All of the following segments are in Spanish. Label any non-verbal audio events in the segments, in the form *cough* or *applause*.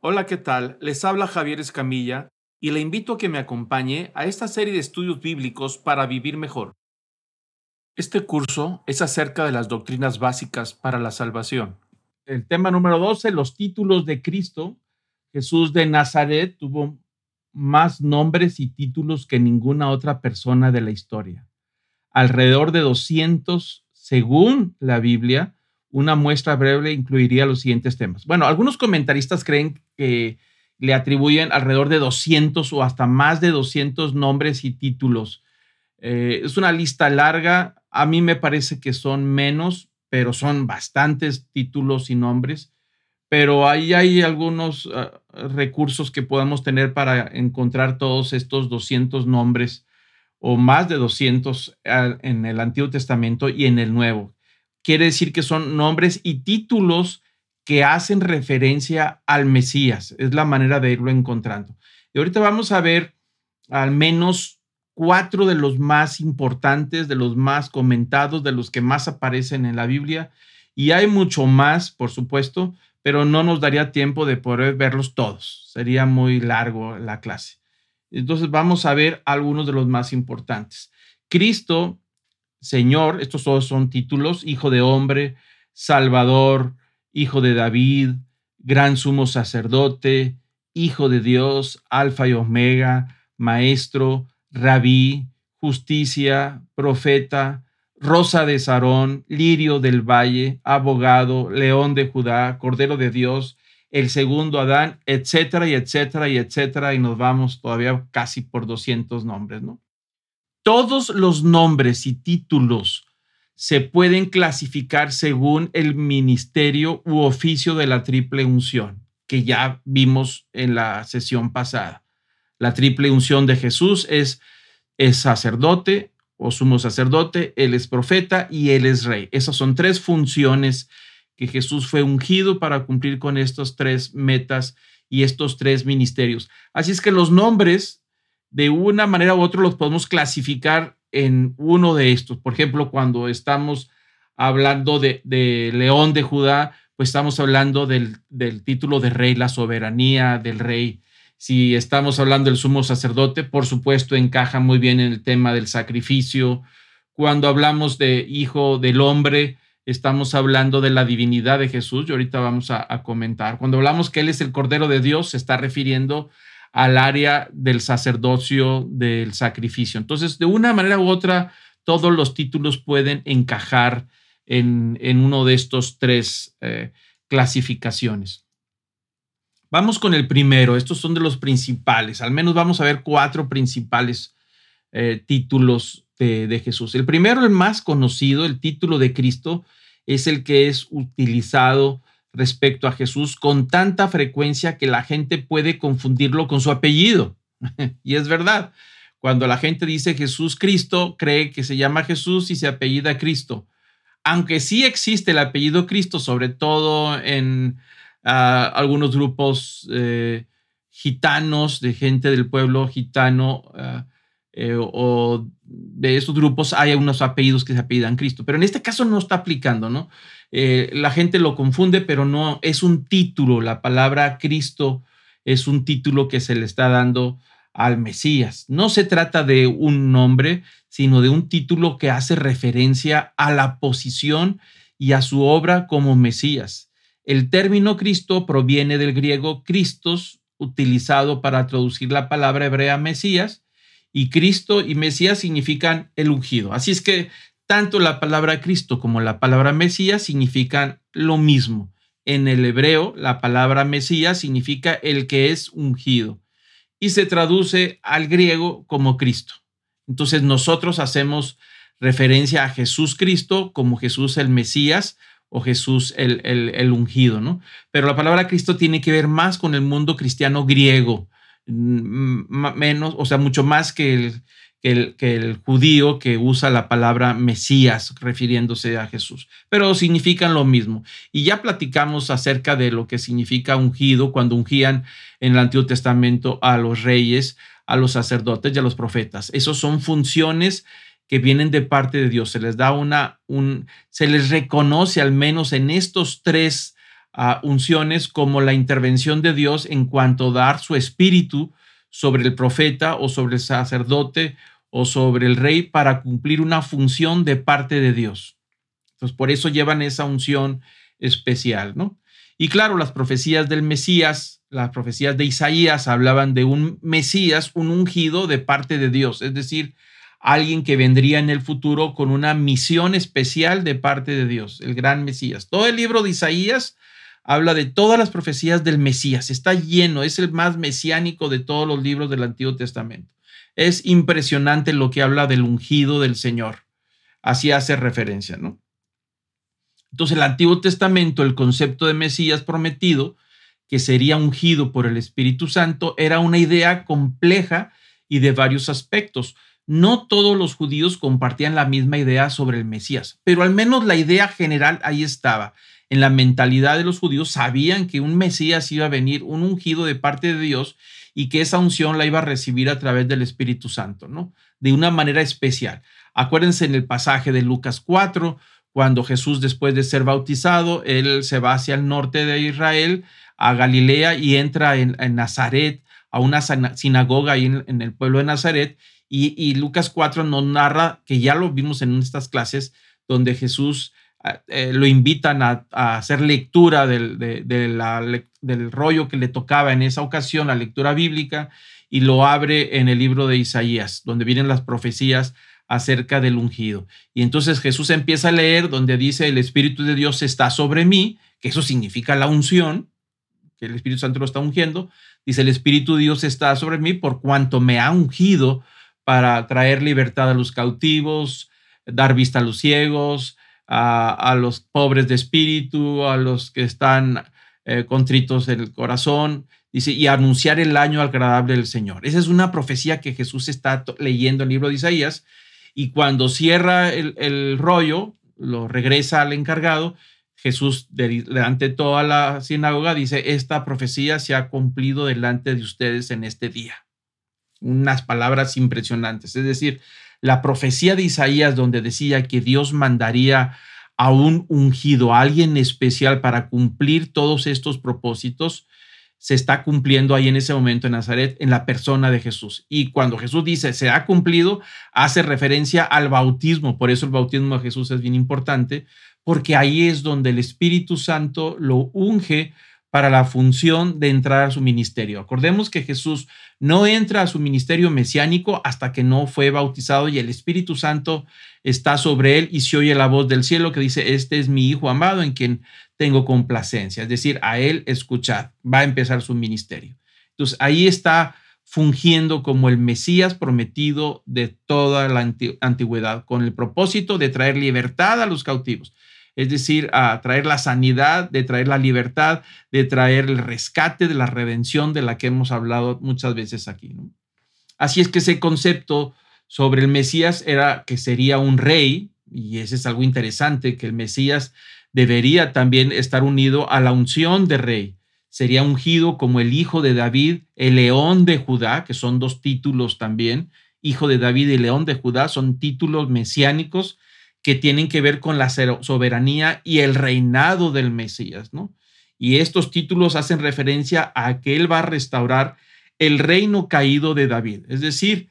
Hola, ¿qué tal? Les habla Javier Escamilla y le invito a que me acompañe a esta serie de estudios bíblicos para vivir mejor. Este curso es acerca de las doctrinas básicas para la salvación. El tema número 12, los títulos de Cristo. Jesús de Nazaret tuvo más nombres y títulos que ninguna otra persona de la historia. Alrededor de 200, según la Biblia, una muestra breve incluiría los siguientes temas. Bueno, algunos comentaristas creen que le atribuyen alrededor de 200 o hasta más de 200 nombres y títulos. Eh, es una lista larga. A mí me parece que son menos, pero son bastantes títulos y nombres. Pero ahí hay algunos ah, recursos que podemos tener para encontrar todos estos 200 nombres o más de 200 ah, en el Antiguo Testamento y en el Nuevo quiere decir que son nombres y títulos que hacen referencia al Mesías. Es la manera de irlo encontrando. Y ahorita vamos a ver al menos cuatro de los más importantes, de los más comentados, de los que más aparecen en la Biblia. Y hay mucho más, por supuesto, pero no nos daría tiempo de poder verlos todos. Sería muy largo la clase. Entonces vamos a ver algunos de los más importantes. Cristo Señor, estos todos son títulos, Hijo de Hombre, Salvador, Hijo de David, Gran Sumo Sacerdote, Hijo de Dios, Alfa y Omega, Maestro, Rabí, Justicia, Profeta, Rosa de Sarón, Lirio del Valle, Abogado, León de Judá, Cordero de Dios, el segundo Adán, etcétera y etcétera y etcétera, y nos vamos todavía casi por 200 nombres, ¿no? Todos los nombres y títulos se pueden clasificar según el ministerio u oficio de la triple unción, que ya vimos en la sesión pasada. La triple unción de Jesús es, es sacerdote o sumo sacerdote, él es profeta y él es rey. Esas son tres funciones que Jesús fue ungido para cumplir con estos tres metas y estos tres ministerios. Así es que los nombres de una manera u otra los podemos clasificar en uno de estos. Por ejemplo, cuando estamos hablando de, León de Judá, pues estamos hablando del, del, título de rey, la soberanía del rey. Si estamos hablando del sumo sacerdote, por supuesto, encaja muy bien en el tema del sacrificio. Cuando hablamos de hijo del hombre, estamos hablando de la divinidad de Jesús, y ahorita vamos a, a comentar. Cuando hablamos que Él es el Cordero de Dios, se está refiriendo al área del sacerdocio, del sacrificio. Entonces, de una manera u otra, todos los títulos pueden encajar en, uno de estos tres eh, clasificaciones. Vamos con el primero, estos son de los principales, al menos vamos a ver cuatro principales eh, títulos de, de Jesús. El primero, el más conocido, el título de Cristo, es el que es utilizado respecto a Jesús con tanta frecuencia que la gente puede confundirlo con su apellido. *laughs* y es verdad, cuando la gente dice Jesús Cristo, cree que se llama Jesús y se apellida Cristo. Aunque sí existe el apellido Cristo, sobre todo en ah, algunos grupos eh, gitanos, de gente del pueblo gitano, ah, eh, o de esos grupos hay unos apellidos que se apellidan Cristo, pero en este caso no está aplicando, ¿no? Eh, la gente lo confunde, pero no, es un título, la palabra Cristo es un título que se le está dando al Mesías. No se trata de un nombre, sino de un título que hace referencia a la posición y a su obra como Mesías. El término Cristo proviene del griego Christos, utilizado para traducir la palabra hebrea Mesías, y Cristo y Mesías significan el ungido. Así es que tanto la palabra Cristo como la palabra Mesías significan lo mismo. En el hebreo, la palabra Mesías significa el que es ungido y se traduce al griego como Cristo. Entonces nosotros hacemos referencia a Jesús Cristo como Jesús el Mesías o Jesús el, el, ungido, ¿no? Pero la palabra Cristo tiene que ver más con el mundo cristiano griego, menos, o sea, mucho más que el, que el, judío que usa la palabra Mesías refiriéndose a Jesús, pero significan lo mismo. Y ya platicamos acerca de lo que significa ungido cuando ungían en el Antiguo Testamento a los reyes, a los sacerdotes y a los profetas. Esas son funciones que vienen de parte de Dios. Se les da una, un, se les reconoce al menos en estos tres unciones como la intervención de Dios en cuanto a dar su espíritu sobre el profeta o sobre el sacerdote o sobre el rey para cumplir una función de parte de Dios. Entonces, por eso llevan esa unción especial, ¿no? Y claro, las profecías del Mesías, las profecías de Isaías hablaban de un Mesías, un ungido de parte de Dios, es decir, alguien que vendría en el futuro con una misión especial de parte de Dios, el gran Mesías. Todo el libro de Isaías habla de todas las profecías del Mesías, está lleno, es el más mesiánico de todos los libros del Antiguo Testamento. Es impresionante lo que habla del ungido del Señor. Así hace referencia, ¿no? Entonces, el Antiguo Testamento, el concepto de Mesías prometido, que sería ungido por el Espíritu Santo, era una idea compleja y de varios aspectos. No todos los judíos compartían la misma idea sobre el Mesías, pero al menos la idea general ahí estaba en la mentalidad de los judíos sabían que un Mesías iba a venir, un ungido de parte de Dios y que esa unción la iba a recibir a través del Espíritu Santo, ¿no? De una manera especial. Acuérdense en el pasaje de Lucas 4, cuando Jesús después de ser bautizado, él se va hacia el norte de Israel, a Galilea y entra en, Nazaret, a una sinagoga ahí en, el pueblo de Nazaret. Y, y Lucas 4 nos narra, que ya lo vimos en estas clases, donde Jesús eh, lo invitan a, hacer lectura del, del rollo que le tocaba en esa ocasión, la lectura bíblica, y lo abre en el libro de Isaías, donde vienen las profecías acerca del ungido. Y entonces Jesús empieza a leer donde dice, el Espíritu de Dios está sobre mí, que eso significa la unción, que el Espíritu Santo lo está ungiendo. Dice, el Espíritu de Dios está sobre mí por cuanto me ha ungido para traer libertad a los cautivos, dar vista a los ciegos, a, los pobres de espíritu, a los que están eh, contritos del corazón, dice, y anunciar el año agradable del Señor. Esa es una profecía que Jesús está leyendo en el libro de Isaías, y cuando cierra el, rollo, lo regresa al encargado, Jesús delante de toda la sinagoga dice, esta profecía se ha cumplido delante de ustedes en este día. Unas palabras impresionantes. Es decir, la profecía de Isaías donde decía que Dios mandaría a un ungido, a alguien especial para cumplir todos estos propósitos, se está cumpliendo ahí en ese momento en Nazaret, en la persona de Jesús. Y cuando Jesús dice se ha cumplido, hace referencia al bautismo. Por eso el bautismo de Jesús es bien importante, porque ahí es donde el Espíritu Santo lo unge para la función de entrar a su ministerio. Acordemos que Jesús no entra a su ministerio mesiánico hasta que no fue bautizado y el Espíritu Santo está sobre él y se oye la voz del cielo que dice, este es mi Hijo amado en quien tengo complacencia. Es decir, a él escuchar, va a empezar su ministerio. Entonces ahí está fungiendo como el Mesías prometido de toda la antigüedad, con el propósito de traer libertad a los cautivos es decir, a traer la sanidad, de traer la libertad, de traer el rescate de la redención de la que hemos hablado muchas veces aquí. Así es que ese concepto sobre el Mesías era que sería un rey, y ese es algo interesante, que el Mesías debería también estar unido a la unción de rey. Sería ungido como el hijo de David, el león de Judá, que son dos títulos también. Hijo de David y león de Judá son títulos mesiánicos que tienen que ver con la soberanía y el reinado del Mesías, ¿no? Y estos títulos hacen referencia a que él va a restaurar el reino caído de David. Es decir,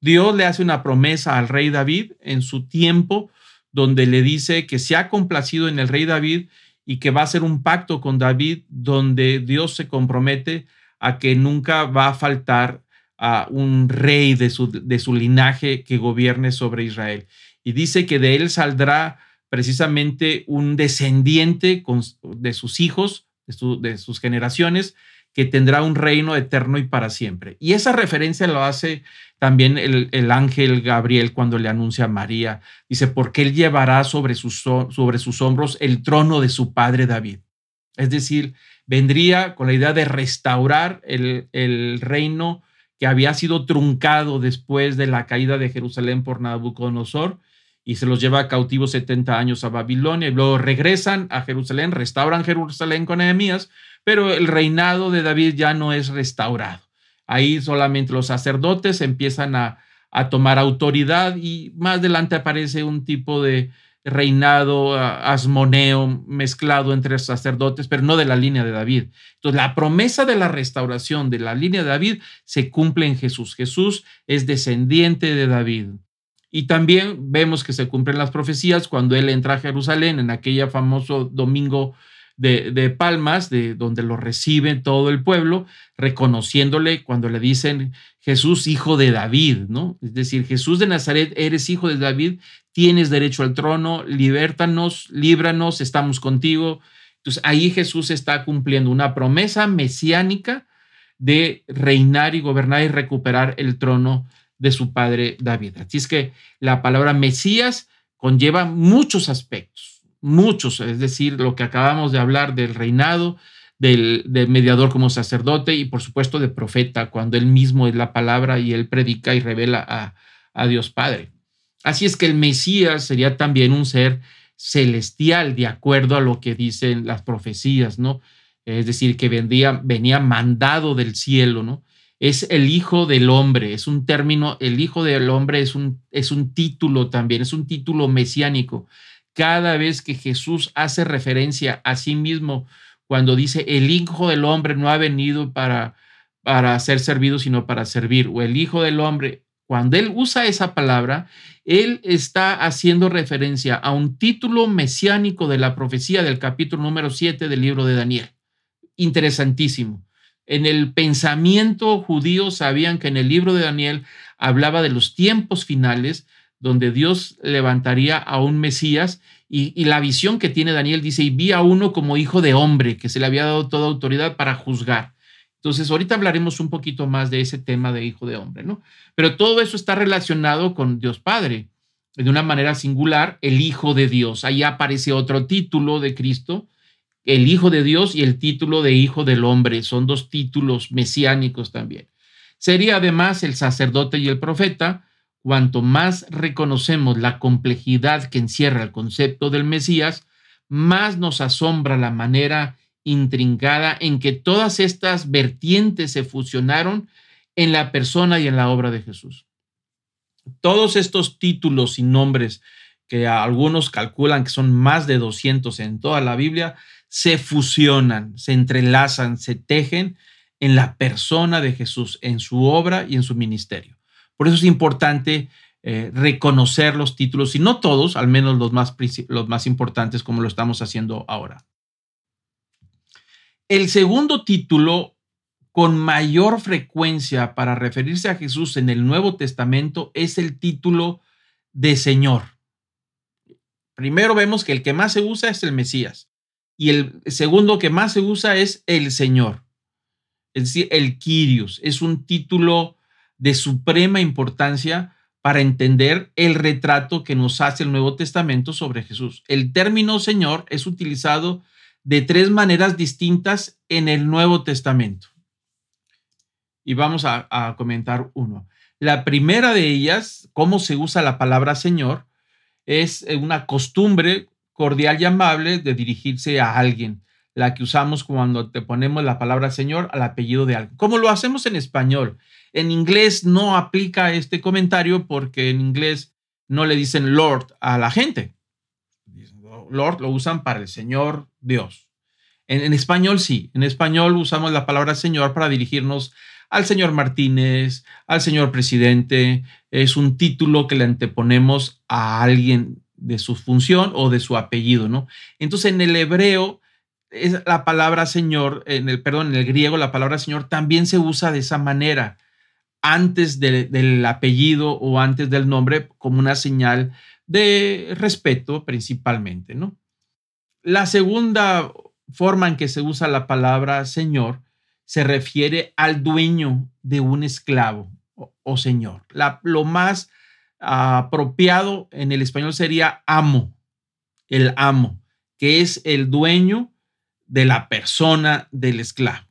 Dios le hace una promesa al rey David en su tiempo, donde le dice que se ha complacido en el rey David y que va a hacer un pacto con David, donde Dios se compromete a que nunca va a faltar a un rey de su, de su linaje que gobierne sobre Israel y dice que de él saldrá precisamente un descendiente de sus hijos, de, sus generaciones, que tendrá un reino eterno y para siempre. Y esa referencia lo hace también el, ángel Gabriel cuando le anuncia a María. Dice, porque él llevará sobre sus, sobre sus hombros el trono de su padre David. Es decir, vendría con la idea de restaurar el, el reino que había sido truncado después de la caída de Jerusalén por Nabucodonosor y se los lleva cautivos 70 años a Babilonia y luego regresan a Jerusalén, restauran Jerusalén con Nehemías, pero el reinado de David ya no es restaurado. Ahí solamente los sacerdotes empiezan a, tomar autoridad y más adelante aparece un tipo de, reinado asmoneo mezclado entre sacerdotes, pero no de la línea de David. Entonces, la promesa de la restauración de la línea de David se cumple en Jesús. Jesús es descendiente de David. Y también vemos que se cumplen las profecías cuando él entra a Jerusalén en aquella famoso domingo de, Palmas, de donde lo recibe todo el pueblo, reconociéndole cuando le dicen Jesús, hijo de David, ¿no? Es decir, Jesús de Nazaret, eres hijo de David, tienes derecho al trono, libértanos, líbranos, estamos contigo. Entonces ahí Jesús está cumpliendo una promesa mesiánica de reinar y gobernar y recuperar el trono de su padre David. Así es que la palabra Mesías conlleva muchos aspectos muchos, es decir, lo que acabamos de hablar del reinado, del, mediador como sacerdote y por supuesto de profeta, cuando él mismo es la palabra y él predica y revela a, a Dios Padre. Así es que el Mesías sería también un ser celestial, de acuerdo a lo que dicen las profecías, ¿no? Es decir, que vendría, venía mandado del cielo, ¿no? Es el Hijo del Hombre, es un término, el Hijo del Hombre es un, es un título también, es un título mesiánico cada vez que Jesús hace referencia a sí mismo cuando dice el Hijo del Hombre no ha venido para, para ser servido, sino para servir, o el Hijo del Hombre, cuando él usa esa palabra, él está haciendo referencia a un título mesiánico de la profecía del capítulo número 7 del libro de Daniel. Interesantísimo. En el pensamiento judío sabían que en el libro de Daniel hablaba de los tiempos finales, donde Dios levantaría a un Mesías y, la visión que tiene Daniel dice, y vi a uno como hijo de hombre, que se le había dado toda autoridad para juzgar. Entonces, ahorita hablaremos un poquito más de ese tema de hijo de hombre, ¿no? Pero todo eso está relacionado con Dios Padre, de una manera singular, el Hijo de Dios. Ahí aparece otro título de Cristo, el Hijo de Dios y el título de Hijo del Hombre. Son dos títulos mesiánicos también. Sería además el sacerdote y el profeta, cuanto más reconocemos la complejidad que encierra el concepto del Mesías, más nos asombra la manera intrincada en que todas estas vertientes se fusionaron en la persona y en la obra de Jesús. Todos estos títulos y nombres que algunos calculan que son más de 200 en toda la Biblia, se fusionan, se entrelazan, se tejen en la persona de Jesús, en su obra y en su ministerio. Por eso es importante eh, reconocer los títulos, y no todos, al menos los más, los más importantes como lo estamos haciendo ahora. El segundo título con mayor frecuencia para referirse a Jesús en el Nuevo Testamento es el título de Señor. Primero vemos que el que más se usa es el Mesías y el segundo que más se usa es el Señor. Es decir, el Kyrios es un título de suprema importancia para entender el retrato que nos hace el Nuevo Testamento sobre Jesús. El término Señor es utilizado de tres maneras distintas en el Nuevo Testamento. Y vamos a, comentar uno. La primera de ellas, cómo se usa la palabra Señor, es una costumbre cordial y amable de dirigirse a alguien, la que usamos cuando te ponemos la palabra Señor al apellido de alguien, como lo hacemos en español. En inglés no aplica este comentario porque en inglés no le dicen Lord a la gente. Lord lo usan para el Señor Dios. En, español sí, en español usamos la palabra Señor para dirigirnos al señor Martínez, al señor presidente. Es un título que le anteponemos a alguien de su función o de su apellido, ¿no? Entonces en el hebreo es la palabra Señor, en el perdón, en el griego la palabra Señor también se usa de esa manera antes del apellido o antes del nombre como una señal de respeto principalmente, ¿no? La segunda forma en que se usa la palabra señor se refiere al dueño de un esclavo o, señor. lo más apropiado en el español sería amo, el amo, que es el dueño de la persona del esclavo.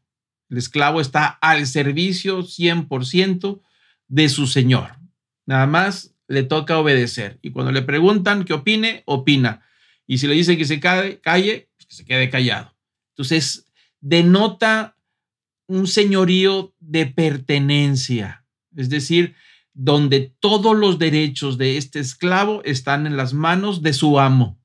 El esclavo está al servicio 100% de su señor. Nada más le toca obedecer. Y cuando le preguntan qué opine, opina. Y si le dicen que se calle, calle pues que se quede callado. Entonces, denota un señorío de pertenencia. Es decir, donde todos los derechos de este esclavo están en las manos de su amo.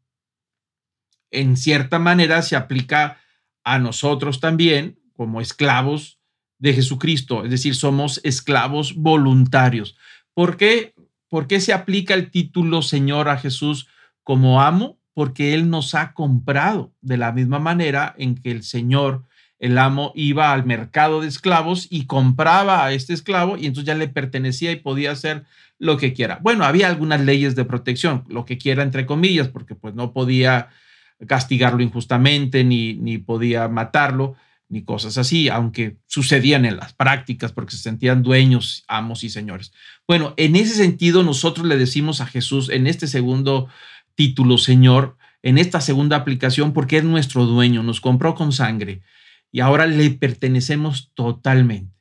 En cierta manera se aplica a nosotros también como esclavos de Jesucristo, es decir, somos esclavos voluntarios. ¿Por qué? ¿Por qué se aplica el título Señor a Jesús como amo? Porque Él nos ha comprado de la misma manera en que el Señor el amo iba al mercado de esclavos y compraba a este esclavo y entonces ya le pertenecía y podía hacer lo que quiera. Bueno, había algunas leyes de protección, lo que quiera entre comillas, porque pues no podía castigarlo injustamente ni, ni podía matarlo ni cosas así, aunque sucedían en las prácticas porque se sentían dueños, amos y señores. Bueno, en ese sentido nosotros le decimos a Jesús en este segundo título, Señor, en esta segunda aplicación, porque es nuestro dueño, nos compró con sangre y ahora le pertenecemos totalmente.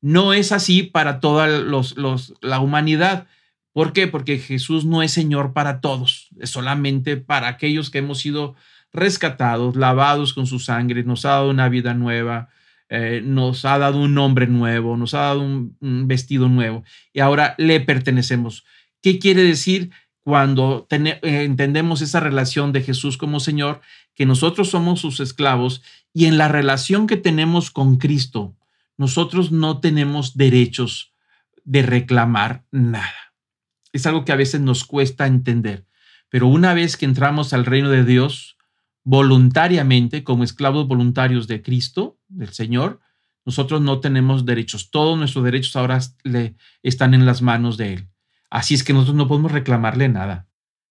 No es así para toda los, la humanidad. ¿Por qué? Porque Jesús no es Señor para todos, es solamente para aquellos que hemos sido rescatados, lavados con su sangre, nos ha dado una vida nueva, eh, nos ha dado un nombre nuevo, nos ha dado un, vestido nuevo y ahora le pertenecemos. ¿Qué quiere decir? Cuando eh, entendemos esa relación de Jesús como Señor, que nosotros somos sus esclavos y en la relación que tenemos con Cristo, nosotros no tenemos derechos de reclamar nada. Es algo que a veces nos cuesta entender, pero una vez que entramos al reino de Dios, voluntariamente, como esclavos voluntarios de Cristo, del Señor, nosotros no tenemos derechos. Todos nuestros derechos ahora le, están en las manos de Él. Así es que nosotros no podemos reclamarle nada.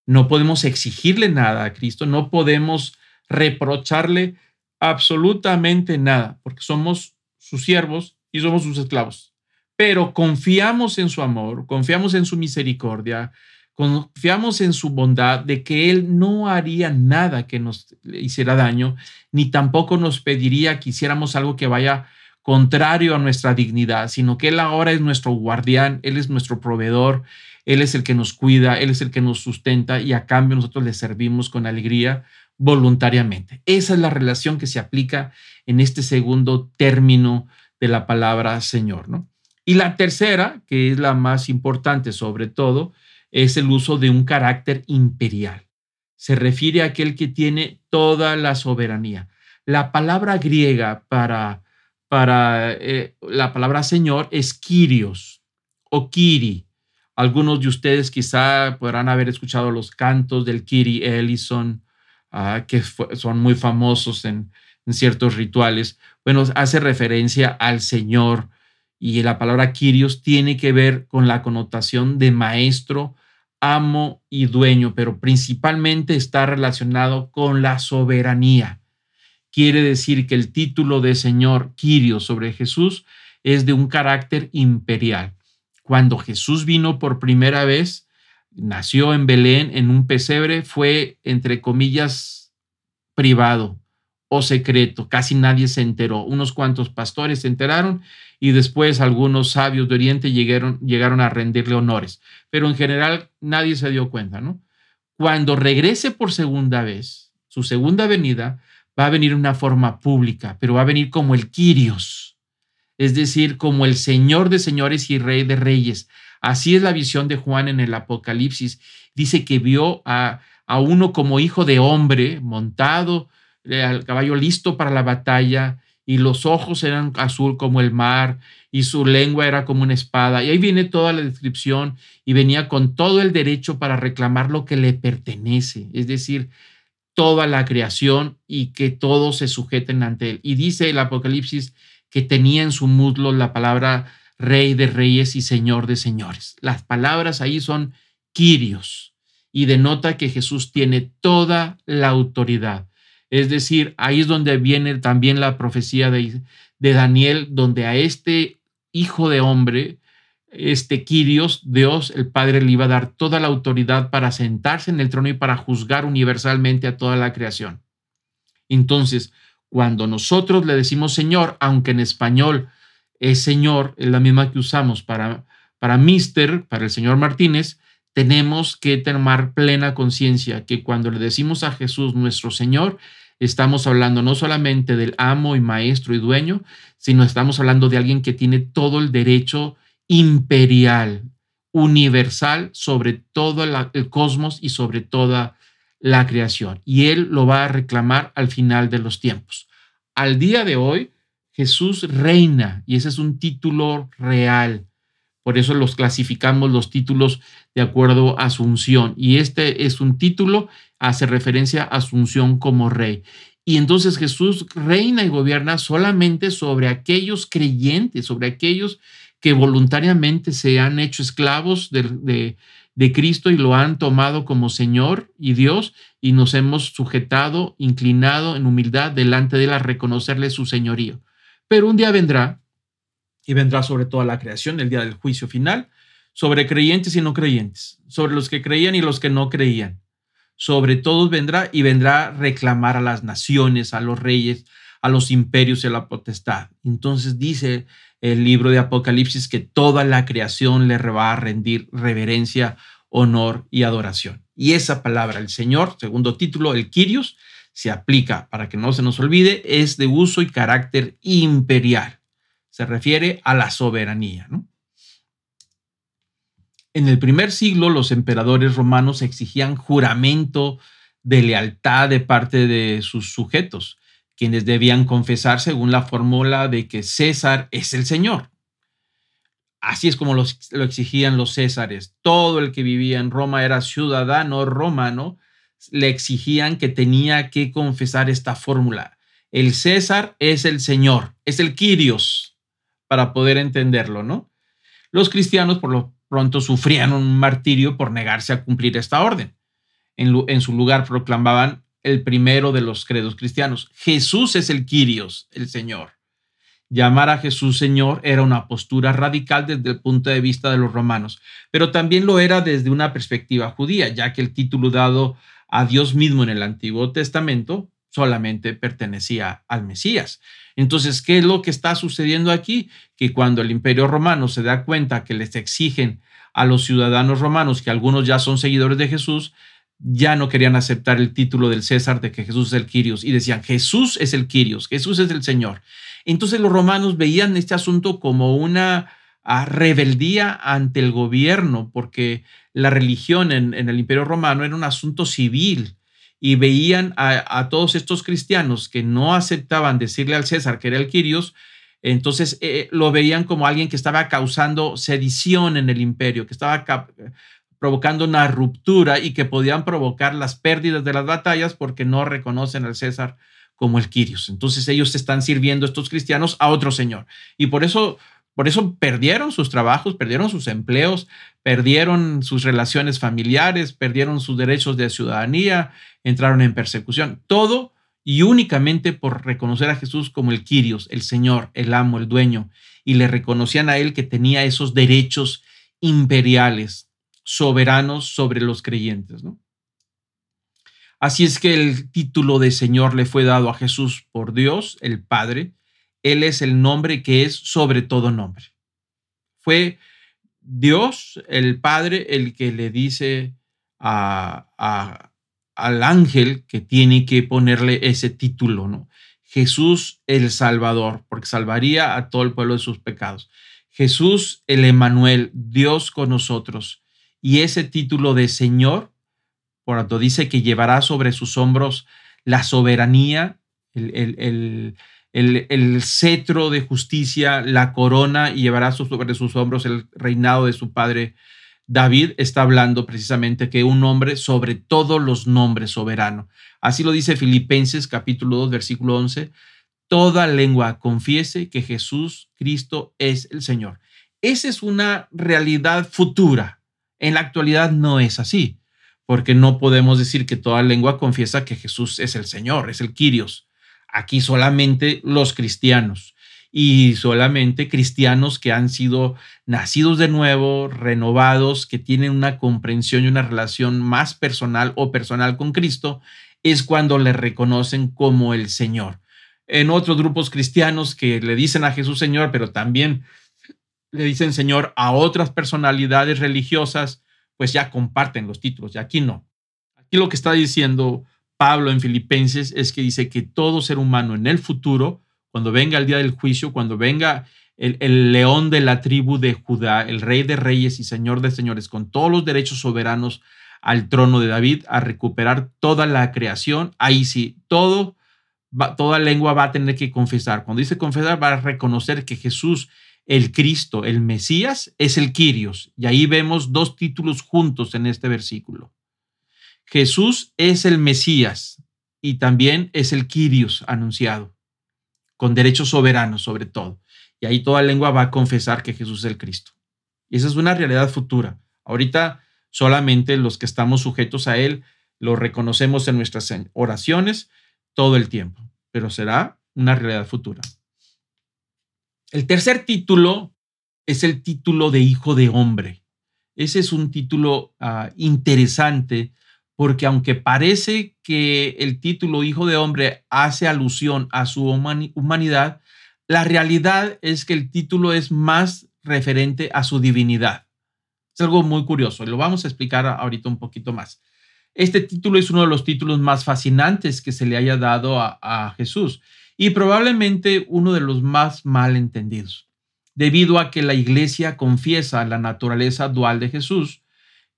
No podemos exigirle nada a Cristo. No podemos reprocharle absolutamente nada, porque somos sus siervos y somos sus esclavos. Pero confiamos en su amor, confiamos en su misericordia, confiamos en su bondad de que Él no haría nada que nos hiciera daño, ni tampoco nos pediría que hiciéramos algo que vaya contrario a nuestra dignidad, sino que Él ahora es nuestro guardián, Él es nuestro proveedor, Él es el que nos cuida, Él es el que nos sustenta y a cambio nosotros le servimos con alegría voluntariamente. Esa es la relación que se aplica en este segundo término de la palabra Señor, ¿no? Y la tercera, que es la más importante sobre todo, es el uso de un carácter imperial. Se refiere a aquel que tiene toda la soberanía. La palabra griega para, para eh, la palabra Señor es Kyrios o Kiri. Algunos de ustedes quizá podrán haber escuchado los cantos del Kiri Ellison Ah, que son muy famosos en, ciertos rituales, bueno, hace referencia al Señor y la palabra Kyrios tiene que ver con la connotación de maestro, amo y dueño, pero principalmente está relacionado con la soberanía. Quiere decir que el título de Señor Kyrios sobre Jesús es de un carácter imperial. Cuando Jesús vino por primera vez, nació en Belén en un pesebre, fue, entre comillas, privado o secreto. Casi nadie se enteró. Unos cuantos pastores se enteraron y después algunos sabios de Oriente llegaron, llegaron a rendirle honores. Pero en general nadie se dio cuenta, ¿no? Cuando regrese por segunda vez, su segunda venida, va a venir en una forma pública, pero va a venir como el Quirios, es decir, como el Señor de señores y Rey de reyes, Así es la visión de Juan en el Apocalipsis. Dice que vio a, uno como hijo de hombre montado eh, al caballo listo para la batalla y los ojos eran azul como el mar y su lengua era como una espada. Y ahí viene toda la descripción y venía con todo el derecho para reclamar lo que le pertenece, es decir, toda la creación y que todos se sujeten ante él. Y dice el Apocalipsis que tenía en su muslo la palabra Rey de reyes y Señor de señores. Las palabras ahí son Quirios y denota que Jesús tiene toda la autoridad. Es decir, ahí es donde viene también la profecía de, de Daniel, donde a este hijo de hombre, este Quirios, Dios, el Padre, le iba a dar toda la autoridad para sentarse en el trono y para juzgar universalmente a toda la creación. Entonces, cuando nosotros le decimos Señor, aunque en español es Señor, es la misma que usamos para, para Mister, para el señor Martínez, tenemos que tener plena conciencia que cuando le decimos a Jesús nuestro Señor, estamos hablando no solamente del amo y maestro y dueño, sino estamos hablando de alguien que tiene todo el derecho imperial, universal sobre todo el cosmos y sobre toda la creación. Y Él lo va a reclamar al final de los tiempos. Al día de hoy, Jesús reina y ese es un título real. Por eso los clasificamos los títulos de acuerdo a Asunción. Y este es un título, hace referencia a Asunción como rey. Y entonces Jesús reina y gobierna solamente sobre aquellos creyentes, sobre aquellos que voluntariamente se han hecho esclavos de, Cristo y lo han tomado como Señor y Dios y nos hemos sujetado, inclinado en humildad delante de él a reconocerle su señorío. Pero un día vendrá, y vendrá sobre toda la creación, el día del juicio final, sobre creyentes y no creyentes, sobre los que creían y los que no creían. Sobre todos vendrá y vendrá a reclamar a las naciones, a los reyes, a los imperios y a la potestad. Entonces dice el libro de Apocalipsis que toda la creación le va a rendir reverencia, honor y adoración. Y esa palabra, el Señor, segundo título, el Kyrios, se aplica, para que no se nos olvide, es de uso y carácter imperial. Se refiere a la soberanía. En el primer siglo, los emperadores romanos exigían juramento de lealtad de parte de sus sujetos quienes debían confesar según la fórmula de que César es el Señor. Así es como lo exigían los Césares. Todo el que vivía en Roma era ciudadano romano, le exigían que tenía que confesar esta fórmula. El César es el Señor, es el Kyrios, para poder entenderlo, ¿no? Los cristianos por lo pronto sufrían un martirio por negarse a cumplir esta orden. En, en su lugar proclamaban el primero de los credos cristianos. Jesús es el Kyrios, el Señor. Llamar a Jesús Señor era una postura radical desde el punto de vista de los romanos, pero también lo era desde una perspectiva judía, ya que el título dado a Dios mismo en el Antiguo Testamento solamente pertenecía al Mesías. Entonces, ¿qué es lo que está sucediendo aquí? Que cuando el imperio romano se da cuenta que les exigen a los ciudadanos romanos, que algunos ya son seguidores de Jesús, ya no querían aceptar el título del César de que Jesús es el Quirios y decían, Jesús es el Quirios, Jesús es el Señor. Entonces los romanos veían este asunto como una ah, rebeldía ante el gobierno, porque la religión en, el imperio romano era un asunto civil y veían a, todos estos cristianos que no aceptaban decirle al César que era el Quirios, entonces eh, lo veían como alguien que estaba causando sedición en el imperio, que estaba provocando una ruptura y que podían provocar las pérdidas de las batallas porque no reconocen al César como el Quirios. Entonces ellos están sirviendo estos cristianos a otro señor. Y por eso, por eso perdieron sus trabajos, perdieron sus empleos, perdieron sus relaciones familiares, perdieron sus derechos de ciudadanía, entraron en persecución. Todo y únicamente por reconocer a Jesús como el Quirios, el Señor, el amo, el dueño, y le reconocían a él que tenía esos derechos imperiales soberanos sobre los creyentes. ¿no? Así es que el título de Señor le fue dado a Jesús por Dios, el Padre. Él es el nombre que es sobre todo nombre. Fue Dios, el Padre, el que le dice a, al ángel que tiene que ponerle ese título, ¿no? Jesús el Salvador, porque salvaría a todo el pueblo de sus pecados. Jesús el Emanuel, Dios con nosotros y ese título de Señor, por tanto, dice que llevará sobre sus hombros la soberanía, el, el, cetro de justicia, la corona y llevará sobre sus hombros el reinado de su padre David está hablando precisamente que un hombre sobre todos los nombres soberano. Así lo dice Filipenses capítulo 2 versículo 11. Toda lengua confiese que Jesús Cristo es el Señor. Esa es una realidad futura. En la actualidad no es así, porque no podemos decir que toda lengua confiesa que Jesús es el Señor, es el Kyrios. Aquí solamente los cristianos y solamente cristianos que han sido nacidos de nuevo, renovados, que tienen una comprensión y una relación más personal o personal con Cristo, es cuando le reconocen como el Señor. En otros grupos cristianos que le dicen a Jesús Señor, pero también le dicen Señor a otras personalidades religiosas, pues ya comparten los títulos, y aquí no. Aquí lo que está diciendo Pablo en Filipenses es que dice que todo ser humano en el futuro, cuando venga el día del juicio, cuando venga el, león de la tribu de Judá, el rey de reyes y señor de señores, con todos los derechos soberanos al trono de David, a recuperar toda la creación. Ahí sí, todo, toda lengua va a tener que confesar. Cuando dice confesar, va a reconocer que Jesús, el Cristo, el Mesías, es el Quirios. Y ahí vemos dos títulos juntos en este versículo. Jesús es el Mesías y también es el Quirios anunciado, con derechos soberanos sobre todo. Y ahí toda lengua va a confesar que Jesús es el Cristo. Y esa es una realidad futura. Ahorita solamente los que estamos sujetos a Él lo reconocemos en nuestras oraciones todo el tiempo, pero será una realidad futura. El tercer título es el título de Hijo de Hombre. Ese es un título ah, interesante porque aunque parece que el título Hijo de Hombre hace alusión a su humanidad, la realidad es que el título es más referente a su divinidad. Es algo muy curioso y lo vamos a explicar ahorita un poquito más. Este título es uno de los títulos más fascinantes que se le haya dado a, a Jesús y probablemente uno de los más mal entendidos, debido a que la iglesia confiesa la naturaleza dual de Jesús,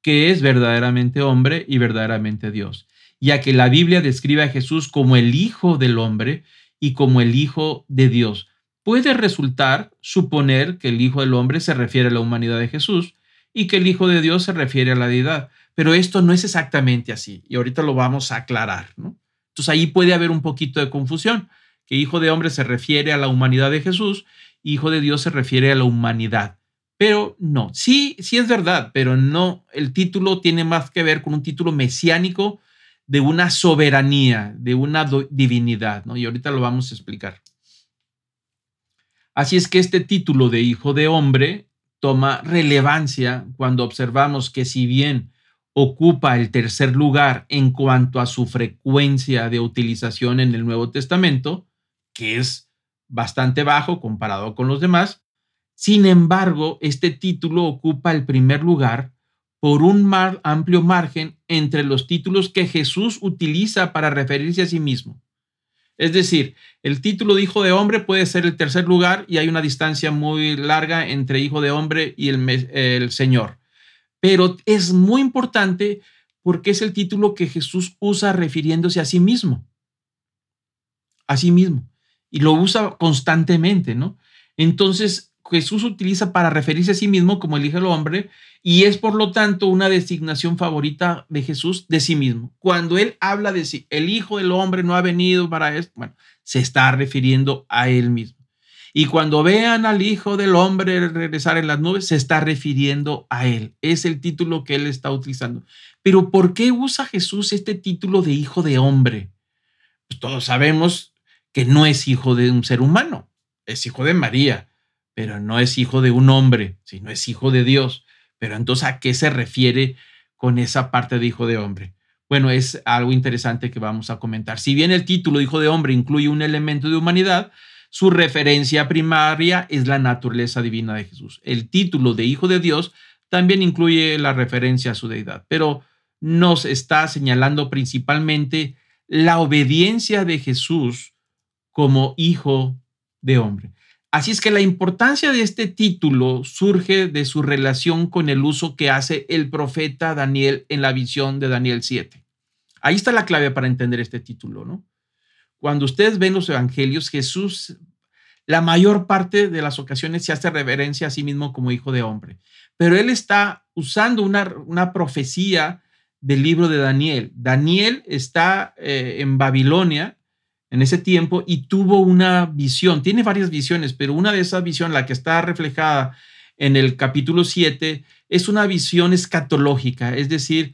que es verdaderamente hombre y verdaderamente Dios, ya que la Biblia describe a Jesús como el Hijo del hombre y como el Hijo de Dios, puede resultar suponer que el Hijo del Hombre se refiere a la humanidad de Jesús y que el Hijo de Dios se refiere a la deidad. Pero esto no es exactamente así y ahorita lo vamos a aclarar. ¿no? Entonces ahí puede haber un poquito de confusión, Hijo de Hombre se refiere a la humanidad de Jesús, Hijo de Dios se refiere a la humanidad. Pero no, sí, sí es verdad, pero no, el título tiene más que ver con un título mesiánico de una soberanía, de una divinidad, ¿no? Y ahorita lo vamos a explicar. Así es que este título de hijo de hombre toma relevancia cuando observamos que si bien ocupa el tercer lugar en cuanto a su frecuencia de utilización en el Nuevo Testamento, que es bastante bajo comparado con los demás, sin embargo, este título ocupa el primer lugar por un amplio margen entre los títulos que Jesús utiliza para referirse a sí mismo. Es decir, el título de hijo de hombre puede ser el tercer lugar y hay una distancia muy larga entre hijo de hombre y el, Señor. Pero es muy importante porque es el título que Jesús usa refiriéndose a sí mismo. A sí mismo. Y lo usa constantemente, ¿no? Entonces, Jesús utiliza para referirse a sí mismo como el Hijo del Hombre y es por lo tanto una designación favorita de Jesús de sí mismo. Cuando él habla de sí, el Hijo del Hombre no ha venido para esto, bueno, se está refiriendo a él mismo. Y cuando vean al Hijo del Hombre regresar en las nubes, se está refiriendo a él. Es el título que él está utilizando. Pero ¿por qué usa Jesús este título de Hijo de Hombre? Pues todos sabemos que no es hijo de un ser humano, es hijo de María pero no es hijo de un hombre, sino es hijo de Dios. Pero entonces, ¿a qué se refiere con esa parte de hijo de hombre? Bueno, es algo interesante que vamos a comentar. Si bien el título hijo de hombre incluye un elemento de humanidad, su referencia primaria es la naturaleza divina de Jesús. El título de hijo de Dios también incluye la referencia a su deidad, pero nos está señalando principalmente la obediencia de Jesús como hijo de hombre. Así es que la importancia de este título surge de su relación con el uso que hace el profeta Daniel en la visión de Daniel 7. Ahí está la clave para entender este título, ¿no? Cuando ustedes ven los evangelios, Jesús, la mayor parte de las ocasiones se hace reverencia a sí mismo como hijo de hombre, pero él está usando una, una profecía del libro de Daniel. Daniel está eh, en Babilonia en ese tiempo y tuvo una visión, tiene varias visiones, pero una de esas visiones, la que está reflejada en el capítulo 7, es una visión escatológica, es decir,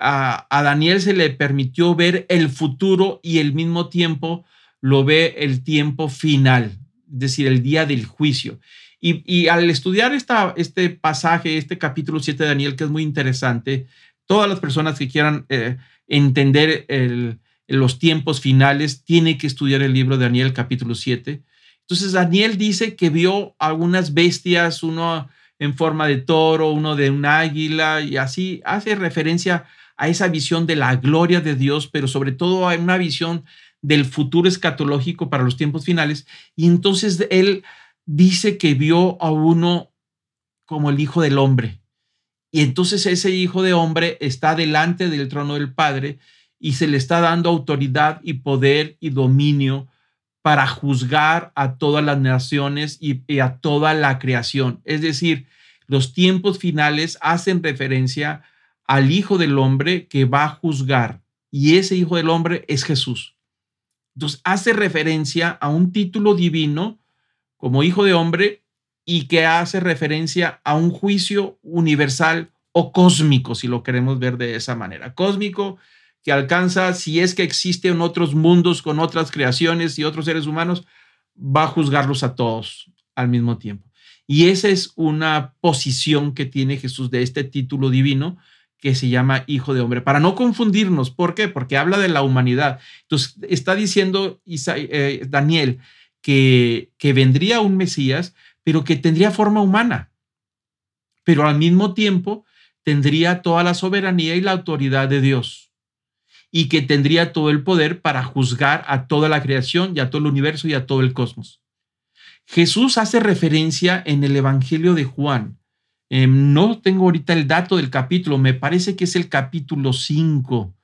a, Daniel se le permitió ver el futuro y al mismo tiempo lo ve el tiempo final, es decir, el día del juicio. Y, al estudiar esta, este pasaje, este capítulo 7 de Daniel, que es muy interesante, todas las personas que quieran eh, entender el, los tiempos finales, tiene que estudiar el libro de Daniel capítulo 7. Entonces Daniel dice que vio algunas bestias, uno en forma de toro, uno de un águila, y así hace referencia a esa visión de la gloria de Dios, pero sobre todo a una visión del futuro escatológico para los tiempos finales. Y entonces él dice que vio a uno como el Hijo del Hombre. Y entonces ese Hijo de Hombre está delante del trono del Padre y se le está dando autoridad y poder y dominio para juzgar a todas las naciones y, a toda la creación. Es decir, los tiempos finales hacen referencia al Hijo del Hombre que va a juzgar. Y ese Hijo del Hombre es Jesús. Entonces, hace referencia a un título divino como Hijo de Hombre y que hace referencia a un juicio universal o cósmico, si lo queremos ver de esa manera. Cósmico que alcanza, si es que existen otros mundos con otras creaciones y otros seres humanos, va a juzgarlos a todos al mismo tiempo. Y esa es una posición que tiene Jesús de este título divino que se llama Hijo de Hombre, para no confundirnos. ¿Por qué? Porque habla de la humanidad. Entonces, está diciendo eh, Daniel que, que vendría un Mesías, pero que tendría forma humana, pero al mismo tiempo tendría toda la soberanía y la autoridad de Dios y que tendría todo el poder para juzgar a toda la creación y a todo el universo y a todo el cosmos. Jesús hace referencia en el Evangelio de Juan. Em, no tengo ahorita el dato del capítulo, me parece que es el capítulo 5